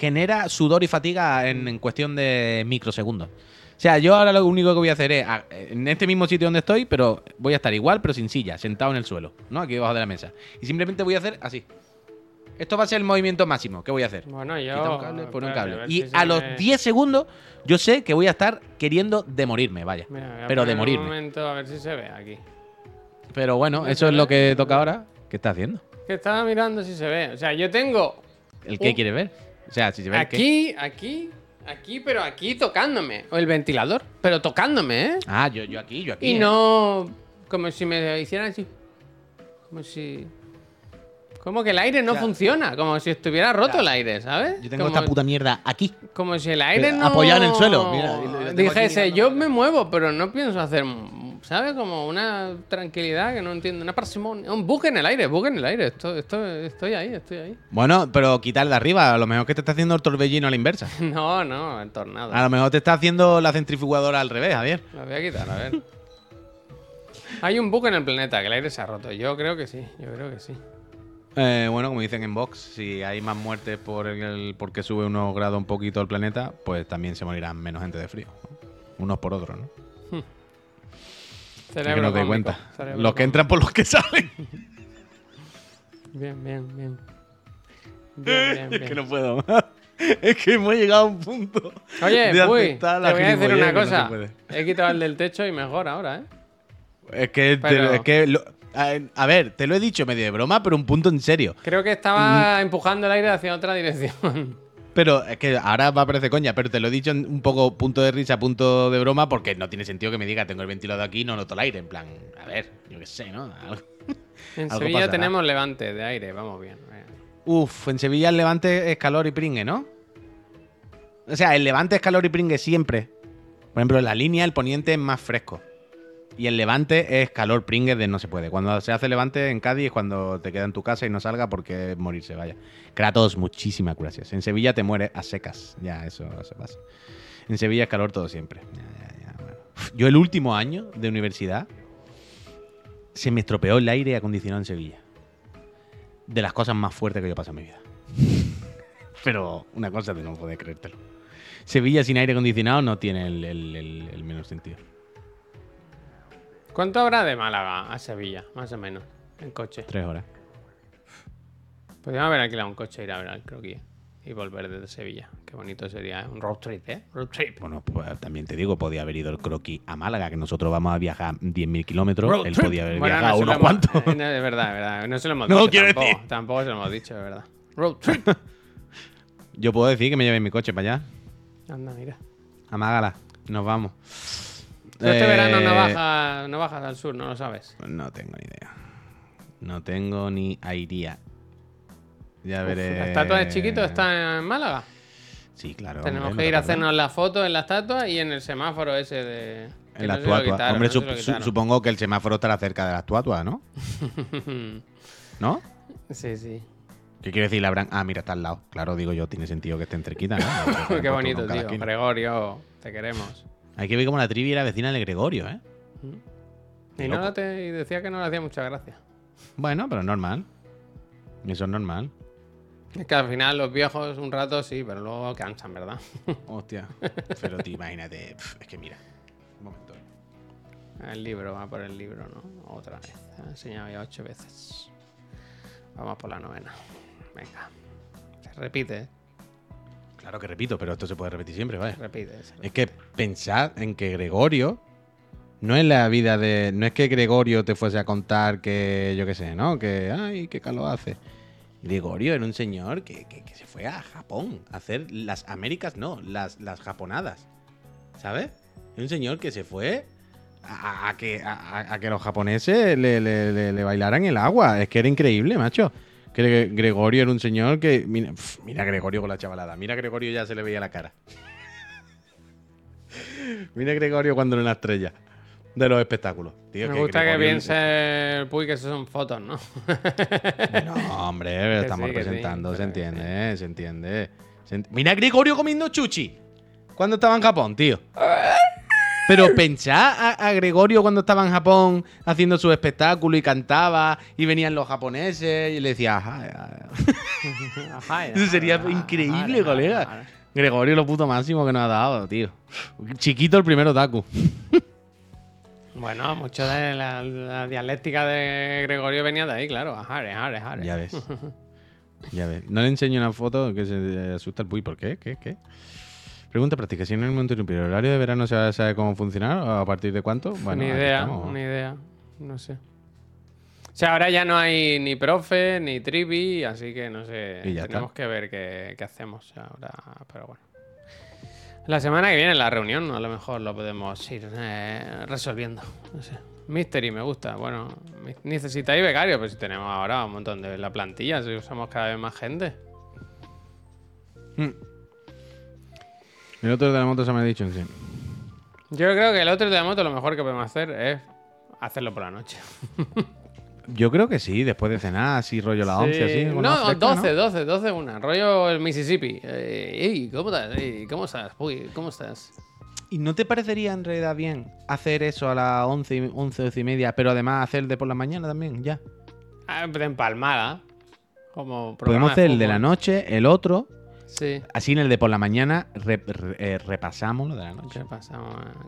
genera sudor y fatiga en, en cuestión de microsegundos. O sea, yo ahora lo único que voy a hacer es a- en este mismo sitio donde estoy, pero voy a estar igual, pero sin silla, sentado en el suelo, ¿no? Aquí debajo de la mesa. Y simplemente voy a hacer así. Esto va a ser el movimiento máximo. ¿Qué voy a hacer? Bueno, yo. Quita un cable, pone un cable. Y si a los me- 10 segundos, yo sé que voy a estar queriendo de morirme, vaya. Mira, voy a Pero de poner Un morirme. momento a ver si se ve aquí. Pero bueno, eso es lo que toca ahora. ¿Qué está haciendo? Que estaba mirando si se ve. O sea, yo tengo ¿El qué Un- quiere ver? O sea, si se ve el qué. aquí, aquí, aquí, pero aquí tocándome. O el ventilador, pero tocándome, ¿eh? Ah, yo, yo aquí, yo aquí. Y ¿eh? no como si me hicieran así. Como si. Como que el aire no funciona, como si estuviera roto el aire, ¿sabes? Yo tengo como, esta puta mierda aquí. como si el aire Pero no. apoyado en el suelo, mira, y lo- y lo tengo aquí Dijese, mirando. yo me muevo, pero no pienso hacer. ¿Sabes? Como una tranquilidad que no entiendo. Una parsimonia. Un buque en el aire, buque en el aire. Esto, esto, estoy ahí, estoy ahí. Bueno, pero quitar de arriba. A lo mejor que te está haciendo el torbellino a la inversa. No, no, el tornado. A lo mejor te está haciendo la centrifugadora al revés, Javier. Lo voy a quitar, a ver. Hay un buque en el planeta, que el aire se ha roto. Yo creo que sí, yo creo que sí. Eh, bueno, como dicen en Vox, si hay más muertes por el, porque sube unos grados un poquito el planeta, pues también se morirán menos gente de frío. ¿no? Unos por otros, ¿no? Es que Cerebro no te cómico, cuenta. cerebro Los que entran por los que salen. Bien, bien, bien. Bien, bien, Es bien. que no puedo más. Es que hemos llegado a un punto. Oye, de uy, te voy a decir una no cosa. He quitado el del techo y mejor ahora, ¿eh? Es que, te- es que lo- a, a ver, te lo he dicho medio de broma, pero un punto en serio. Creo que Mm. estaba empujando el aire hacia otra dirección. Pero es que ahora va a parecer coña, pero te lo he dicho en un poco punto de risa, punto de broma, porque no tiene sentido que me diga tengo el ventilador aquí y no noto el aire. En plan, a ver, yo qué sé, ¿no? Algo- En Algo Sevilla pasará. tenemos levante de aire, vamos bien. eh. Uf, en Sevilla el levante es calor y pringue, ¿no? O sea, el levante es calor y pringue siempre. Por ejemplo, en la línea el poniente es más fresco. Y el levante es calor pringue de no se puede. Cuando se hace levante en Cádiz cuando te queda en tu casa y no salga porque morirse, vaya. Kratos, muchísimas gracias. En Sevilla te mueres a secas. Ya, eso se pasa. En Sevilla es calor todo siempre. Ya, ya, ya, Yo el último año de universidad se me estropeó el aire acondicionado en Sevilla. De las cosas más fuertes que yo pasado en mi vida. Pero una cosa de no poder creértelo. Sevilla sin aire acondicionado no tiene el- el menor sentido. ¿Cuánto habrá de Málaga a Sevilla, más o menos, en coche? Tres horas. Podríamos haber alquilado un coche e ir a ver al croquis y volver desde Sevilla. Qué bonito sería, ¿eh? Un road trip, ¿eh? Road trip. Bueno, pues también te digo, podía haber ido el croquis a Málaga, que nosotros vamos a viajar 10.000 kilómetros. Él trip. podía haber Bueno, viajado unos hemos- cuantos. eh, no, es verdad, es verdad. No se lo hemos No, dicho. quiero tampoco, decir. tampoco se lo hemos dicho, es verdad. Road trip. Yo puedo decir que me lleve mi coche para allá, Anda, mira. a Mágala. Nos vamos. Este Eh, verano no, baja, no bajas al sur, no lo sabes. No tengo ni idea. No tengo ni idea. Ya Uf, veré. ¿La estatua de chiquito está en Málaga? Sí, claro. Tenemos hombre, que ir a hacernos la foto en la estatua y en el semáforo ese de. que En la no quitaron, Hombre, no sup- su- supongo que el semáforo estará cerca de la estatua, ¿no? ¿No? Sí, sí. ¿Qué quiere decir la Bran? Ah, mira, está al lado. Claro, digo yo, tiene sentido que estén cerquita, ¿no? Qué bonito, tío. Gregorio, te queremos. Hay que ver cómo la trivi era vecina de Gregorio, ¿eh? Qué Y, no loco. te, y decía que no le hacía mucha gracia. Bueno, pero es normal. Eso es normal. Es que al final los viejos un rato sí, pero luego cansan, ¿verdad? Hostia. Pero tío, imagínate. pf, Es que mira. Un momento. El libro, va por el libro, ¿no? Otra vez. Te he enseñado ya ocho veces. Vamos por la novena. Venga. Se repite. Claro que repito, pero esto se puede repetir siempre, ¿vale? Se repite. se Es que pensad en que Gregorio no es la vida de. No es que Gregorio te fuese a contar que, yo qué sé, ¿no? Que, ay, qué calor hace. Gregorio era un señor que, que- se fue a Japón a hacer las Américas, no, las, las japonadas. ¿Sabes? Un señor que se fue a, que, a, que los japoneses le, le- bailaran el agua. Es que era increíble, macho. Que Gre- Gregorio era un señor que. Mira, mira Gregorio con la chavalada. Mira Gregorio ya se le veía la cara. Mira a Gregorio cuando era una estrella de los espectáculos. Tío, Me gusta que piense el Puy que eso son fotos, ¿no? No, hombre, estamos sí, que sí, presentando, se que entiende, se entiende. Se Mira a Gregorio comiendo chuchi cuando estaba en Japón, tío. Pero pensá a, a Gregorio cuando estaba en Japón haciendo su espectáculo y cantaba y venían los japoneses y le decía, ajá, ajá". Eso sería increíble, colega. Gregorio lo puto máximo que nos ha dado, tío. Chiquito el primero otaku. Bueno, mucho de la, la dialéctica de Gregorio venía de ahí, claro. Ajare, ajare, ajare. Ya ves. Ya ves. No le enseño una foto que se asusta el puy. ¿Por qué? ¿Qué? ¿Qué? Pregunta práctica. Si en el momento ¿el horario de verano se sabe cómo funcionar? ¿O a partir de cuánto? Bueno, ni idea, ni idea. No sé. O sea, ahora ya no hay ni profe, ni trivi, así que no sé. Y ya Tenemos está. que ver qué, qué hacemos ahora, pero bueno. La semana que viene, en la reunión, a lo mejor lo podemos ir eh, resolviendo. No sé. Mystery me gusta. Bueno, necesitáis becario, pues si tenemos ahora un montón de la plantilla, si usamos cada vez más gente. Mm. El otro de la moto se me ha dicho en sí. Yo creo que el otro de la moto lo mejor que podemos hacer es hacerlo por la noche. Yo creo que sí, después de cenar, así rollo la 11, Sí. así. No, fresca, 12, 12, 12, una. Rollo el Mississippi. Eh, ey, ¿cómo estás? Ey, ¿Cómo estás? Uy, ¿cómo estás? ¿Y no te parecería en realidad bien hacer eso a las 11, y- 11, 12 y media, pero además hacer de por la mañana también, ya? Ah, de empalmada. Como Podemos hacer el de la noche, el otro, Sí. así en el de por la mañana re- re- eh, repasamos lo de la noche. ¿Qué pasa?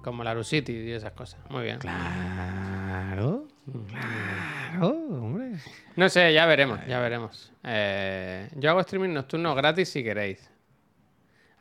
Como la City y esas cosas. Muy bien. Claro, claro, hombre. No sé, ya veremos, ya veremos. Eh, yo hago streaming nocturno gratis si queréis.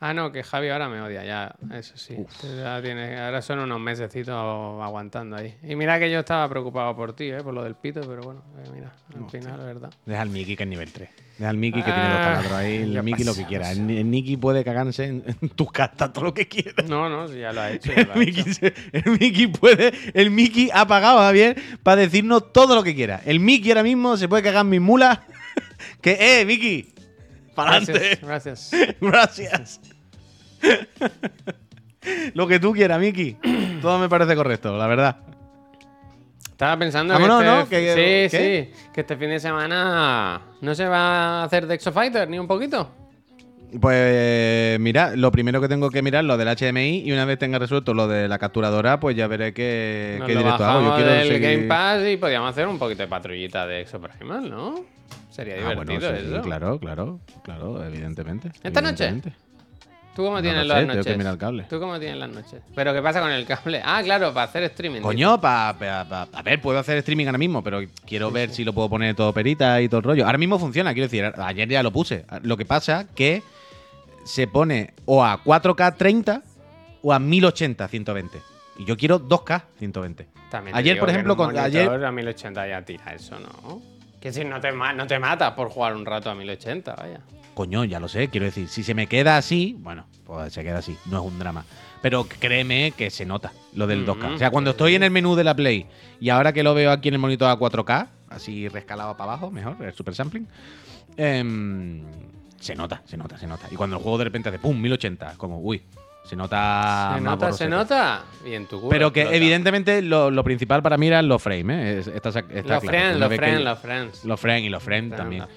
Ah, no, que Javi ahora me odia, ya, eso sí. Ya tiene, ahora son unos mesecitos aguantando ahí. Y mira que yo estaba preocupado por ti, ¿eh? por lo del pito, pero bueno, eh, mira, al final, es verdad. Deja al Mickey que es nivel 3. Deja al Mickey que tiene dos Ah, taladros ahí. El Mickey lo que quiera. El, el Mickey puede cagarse en, en tus cartas todo lo que quiera. No, no, ya lo ha hecho. ya El lo ha Mickey, hecho. se- el Mickey puede. El Mickey ha pagado a Javier para decirnos todo lo que quiera. El Mickey ahora mismo se puede cagar en mis mulas. que, eh, Mickey. Para adelante. Gracias, gracias. Gracias. Lo que tú quieras, Miki. Todo me parece correcto, la verdad. Estaba pensando que, ¿no? este, Que- sí, ¿qué? sí, que este fin de semana no se va a hacer de Exofighter ni un poquito. Pues mira, lo primero que tengo que mirar lo del HDMI y una vez tenga resuelto lo de la capturadora, pues ya veré qué, Nos qué lo directo hago. Yo quiero del seguir- Game Pass y podíamos hacer un poquito de patrullita de Exoprimal, ¿no? Sería Ah, bueno, divertido sí, eso. claro, claro, claro, evidentemente. ¿Esta noche? ¿Tú cómo No tienes las noches? tengo que mirar el cable. ¿Tú cómo tienes las noches? ¿Pero qué pasa con el cable? Ah, claro, para hacer streaming. Coño, pa, pa- pa- a ver, puedo hacer streaming ahora mismo, pero quiero ver si lo puedo poner todo perita y todo el rollo. Ahora mismo funciona, quiero decir, ayer ya lo puse. Lo que pasa que se pone o a 4K 30 o a 1080 120. Y yo quiero 2K 120. También te Ayer, por ejemplo, con- ayer- a 1080 ya tira eso, ¿no? Que si no te, no te matas por jugar un rato a 1080, vaya. Coño, ya lo sé, quiero decir, si se me queda así, bueno, pues se queda así, no es un drama. Pero créeme que se nota lo del 2K. O sea, cuando estoy en el menú de la Play y ahora que lo veo aquí en el monitor a 4K, así rescalado para abajo, mejor, el super sampling. em, se nota, se nota, se nota. Y cuando el juego de repente hace pum, 1080, como, uy, se nota. se nota, se nota. Y en tu culo Pero que explota. evidentemente lo, lo principal para mí eran los frames, ¿eh? Es- Está, está Los claro. los friends, los friends. Los frames y los frames también. los.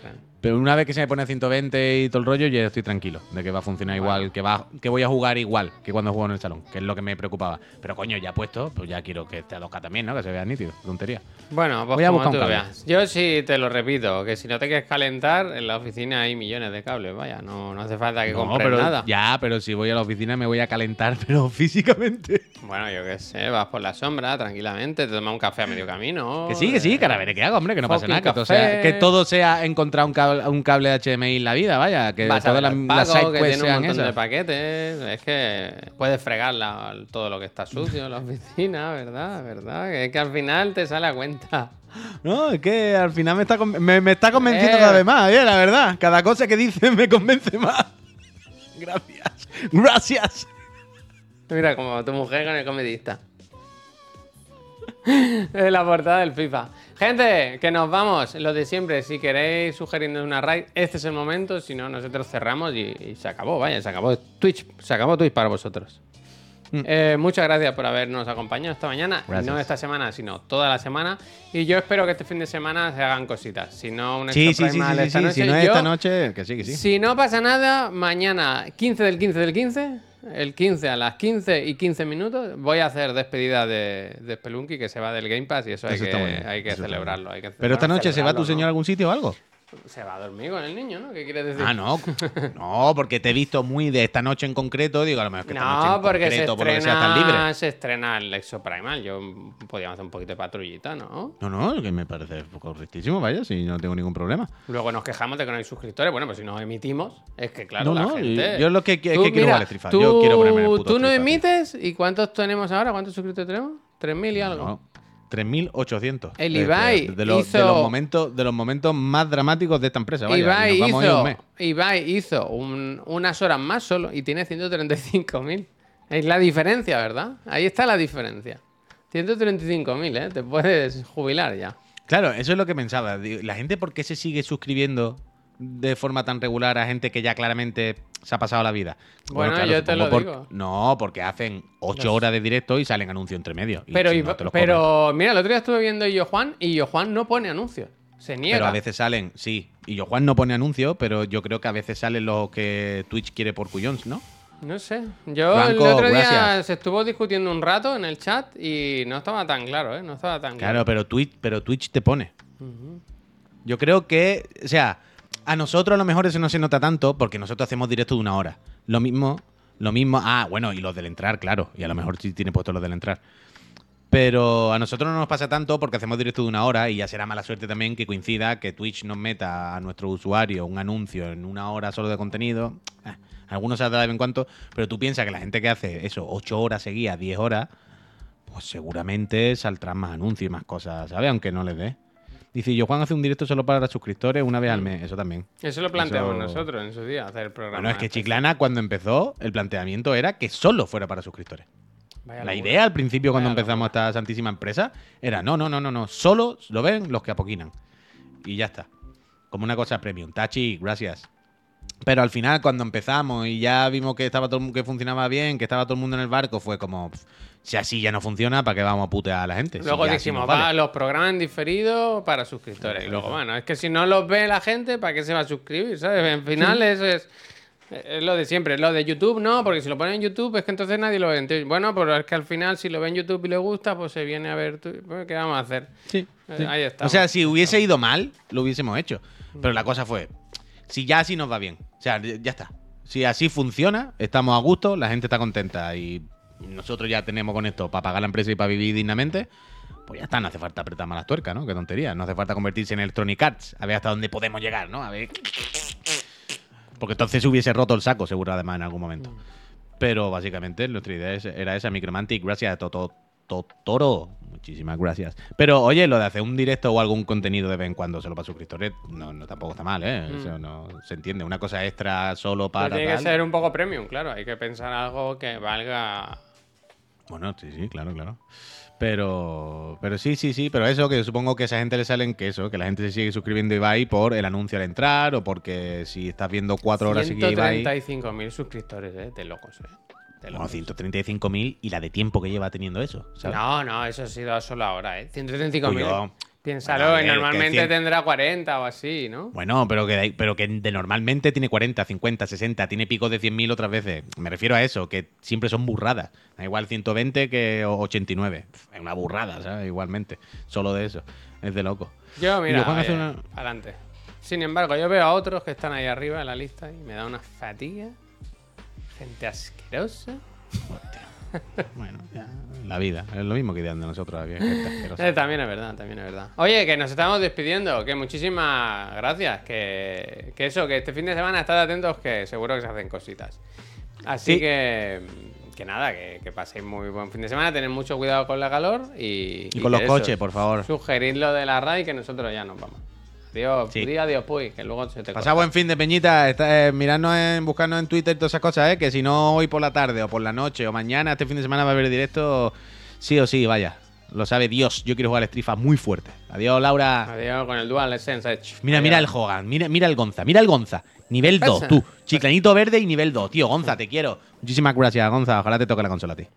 Pero una vez que se me pone a 120 y todo el rollo, ya estoy tranquilo de que va a funcionar igual, que va que voy a jugar igual que cuando juego en el salón, que es lo que me preocupaba. Pero coño, ya puesto, pues ya quiero que esté a 2K también, ¿no? Que se vea nítido, tontería. Bueno, pues Voy a como buscar un cable. veas. Yo sí te lo repito, que si no te quieres calentar, en la oficina hay millones de cables, vaya, no, no hace falta que No, compres pero nada. ya, pero si voy a la oficina me voy a calentar, pero físicamente. Bueno, yo qué sé, vas por la sombra tranquilamente, te tomas un café a medio camino. Que sí, que sí, que ahora veré qué hago, hombre, que no pasa nada, que todo, sea, que todo sea encontrar un cable, un cable HDMI en la vida, vaya, que Vas todas las, las que tiene un montón de paquetes. Es que puedes fregar la- todo lo que está sucio en la oficina, ¿verdad? ¿Verdad? Que es que al final te sale a cuenta. No, es que al final me está, me, me está convenciendo Eh. cada vez más, eh, la verdad. Cada cosa que dice me convence más. Gracias. Gracias. Mira, como tu mujer con el comedista. Es la portada del FIFA. Gente, que nos vamos. Lo de siempre, si queréis sugerirnos una raid, este es el momento. Si no, nosotros cerramos y, y se acabó. Vaya, se acabó Twitch. Se acabó Twitch para vosotros. Eh, muchas gracias por habernos acompañado esta mañana. Gracias. no esta semana, sino toda la semana. Y yo espero que este fin de semana se hagan cositas. Si no, un Sí, sí, sí, esta noche. Si no es esta noche, que sí, que sí. si no pasa nada, mañana 15 del 15 del 15, el 15 a las 15 y 15 minutos, voy a hacer despedida de, de Spelunky que se va del Game Pass y eso, hay que, hay que eso celebrarlo. hay que- Pero esta noche se va tu celebrarlo, señor a algún sitio o algo. Se va a dormir con el niño, ¿no? ¿Qué quieres decir? Ah, no. No, porque te he visto muy de esta noche en concreto. Digo, a lo mejor que esta noche No, en porque se concreto, por lo que sea, libre. se estrena el Exo Primal. Yo podíamos hacer un poquito de patrullita, ¿no? No, no, que me parece correctísimo, vaya, si no tengo ningún problema. Luego nos quejamos de que no hay suscriptores. Bueno, pues si nos emitimos, es que claro, No, la no, gente... yo lo que es que quiero mira, Fighter. Yo quiero ponerme en el puto Tú no emites y ¿cuántos tenemos ahora? ¿Cuántos suscriptores tenemos? 3.000 y algo. No, 3.800. El De- Ibai de, de los, de hizo- los momentos, de los momentos más dramáticos de esta empresa. Vaya, Ibai, y nos vamos a ir un hizo, mes. Ibai hizo un- unas horas más solo y tiene 135.000. Es la diferencia, ¿verdad? Ahí está la diferencia. 135.000, ¿eh? Te puedes jubilar ya. Claro, eso es lo que pensaba. La gente, ¿por qué se sigue suscribiendo de forma tan regular a gente que ya claramente se ha pasado la vida? Bueno, yo te lo por- digo. No, porque hacen 8 horas de directo y salen anuncios entre medio. y Pero, si no pero mira, el otro día estuve viendo Yo Juan y Yo Juan no pone anuncios. Se niega. Pero a veces salen, sí. Y yo Juan no pone anuncios, pero yo creo que a veces salen los que Twitch quiere por cuyons, ¿no? No sé. Yo Blanco, el otro día gracias. se estuvo discutiendo un rato en el chat y no estaba tan claro, ¿eh? No estaba tan Claro, claro. pero Twitch, pero Twitch te pone. Yo creo que, o sea, a nosotros a lo mejor eso no se nota tanto porque nosotros hacemos directo de una hora. Lo mismo, lo mismo. Ah, bueno, y los del entrar, claro. Y a lo mejor sí tiene puesto los del entrar. Pero a nosotros no nos pasa tanto porque hacemos directo de una hora y ya será mala suerte también que coincida que Twitch nos meta a nuestro usuario un anuncio en una hora solo de contenido. Eh, algunos se de vez en cuando, pero tú piensas que la gente que hace eso, 8 horas seguidas, 10 horas, pues seguramente saldrán más anuncios y más cosas, ¿sabes? Aunque no les dé. Dice, yo Juan hace un directo solo para suscriptores una vez al mes, eso también. Eso lo planteamos Eso- nosotros en su día, hacer el programa. Bueno, es que este. Chiclana cuando empezó, el planteamiento era que solo fuera para suscriptores. Vaya La locura. idea al principio cuando Vaya empezamos esta santísima empresa era no, no, no, no, no, solo lo ven los que apoquinan. Y ya está. Como una cosa premium. Tachi, gracias. Pero al final cuando empezamos y ya vimos que estaba todo que funcionaba bien, que estaba todo el mundo en el barco, fue como si así ya no funciona, ¿para qué vamos a putear a la gente? Si Luego así dijimos, vale. va, los programas en diferido para suscriptores. Y luego, bueno, es que si no los ve la gente, ¿para qué se va a suscribir? ¿Sabes? En final eso es, es lo de siempre. Lo de YouTube no, porque si lo ponen en YouTube es que entonces nadie lo ve. Entonces, bueno, pero es que al final si lo ve en YouTube y le gusta, pues se viene a ver. tu- ¿Qué vamos a hacer? Sí, Eh, sí. ahí está. O sea, si hubiese ido mal, lo hubiésemos hecho. Pero la cosa fue, si ya así nos va bien, o sea, ya está. Si así funciona, estamos a gusto, la gente está contenta y nosotros ya tenemos con esto para pagar la empresa y para vivir dignamente, pues ya está, no hace falta apretar más las tuercas, ¿no? Qué tontería. No hace falta convertirse en Electronic Arts, a ver hasta dónde podemos llegar, ¿no? A ver... Porque entonces se hubiese roto el saco, seguro, además, en algún momento. Pero básicamente nuestra idea era esa, Micromantic. Gracias a Toto, Totoro. Muchísimas gracias. Pero oye, lo de hacer un directo o algún contenido de vez en cuando solo para suscriptores, no, no tampoco está mal, ¿eh? Eso no se entiende. Una cosa extra solo Pero para. tiene que ser un poco premium, claro. Hay que pensar algo que valga Bueno, sí, sí, claro, claro. Pero, pero sí, sí, sí, pero eso que yo supongo que a esa gente le salen que eso, que la gente se sigue suscribiendo a Ibai por el anuncio al entrar o porque si estás viendo cuatro horas seguidas Ibai. 135.000 suscriptores, eh, de locos, eh. No, locos. 135.000 y la de tiempo que lleva teniendo eso, ¿sabes? No, no, eso ha sido solo ahora, ¿eh? 135.000. Cuyo- Piénsalo, Bueno, que normalmente tendrá 40 o así, ¿no? Bueno, pero que, de- pero que de normalmente tiene 40, 50, 60, tiene picos de 100.000 otras veces. Me refiero a eso, que siempre son burradas. Da igual 120 que 89. Es una burrada, ¿sabes? Igualmente. Solo de eso. Es de loco. Yo, mira, oye, una- adelante. Sin embargo, yo veo a otros que están ahí arriba en la lista y me da una fatiga. Gente asquerosa. Bueno, ya, la vida. Es lo mismo que de nosotros. gente asquerosa. Eh, también es verdad, también es verdad. Oye, que nos estamos despidiendo, que muchísimas gracias. Que, que eso, que este fin de semana estad atentos, que seguro que se hacen cositas. Así Sí. que, que nada, que, que paséis muy buen fin de semana, tened mucho cuidado con la calor y, Y con los eso, coches, por favor. Sugerid lo de la RAI que nosotros ya nos vamos. Adiós, Sí. di adiós, puy, que luego se te corta. buen fin de Peñita. Está, eh, miradnos en, buscarnos en Twitter y todas esas cosas, ¿eh? Que si no hoy por la tarde o por la noche o mañana, este fin de semana va a haber directo. Sí o sí, vaya. Lo sabe Dios. Yo quiero jugar al Strifa muy fuerte. Adiós, Laura. Adiós con el Dual Sense Edge. Mira, Adiós. mira el Hogan, mira, mira el Gonza, mira el Gonza. Nivel 2, pasa? tú. Chiclanito verde y nivel 2. Tío, Gonza, te quiero. Muchísimas gracias, Gonza. Ojalá te toque la consola a ti.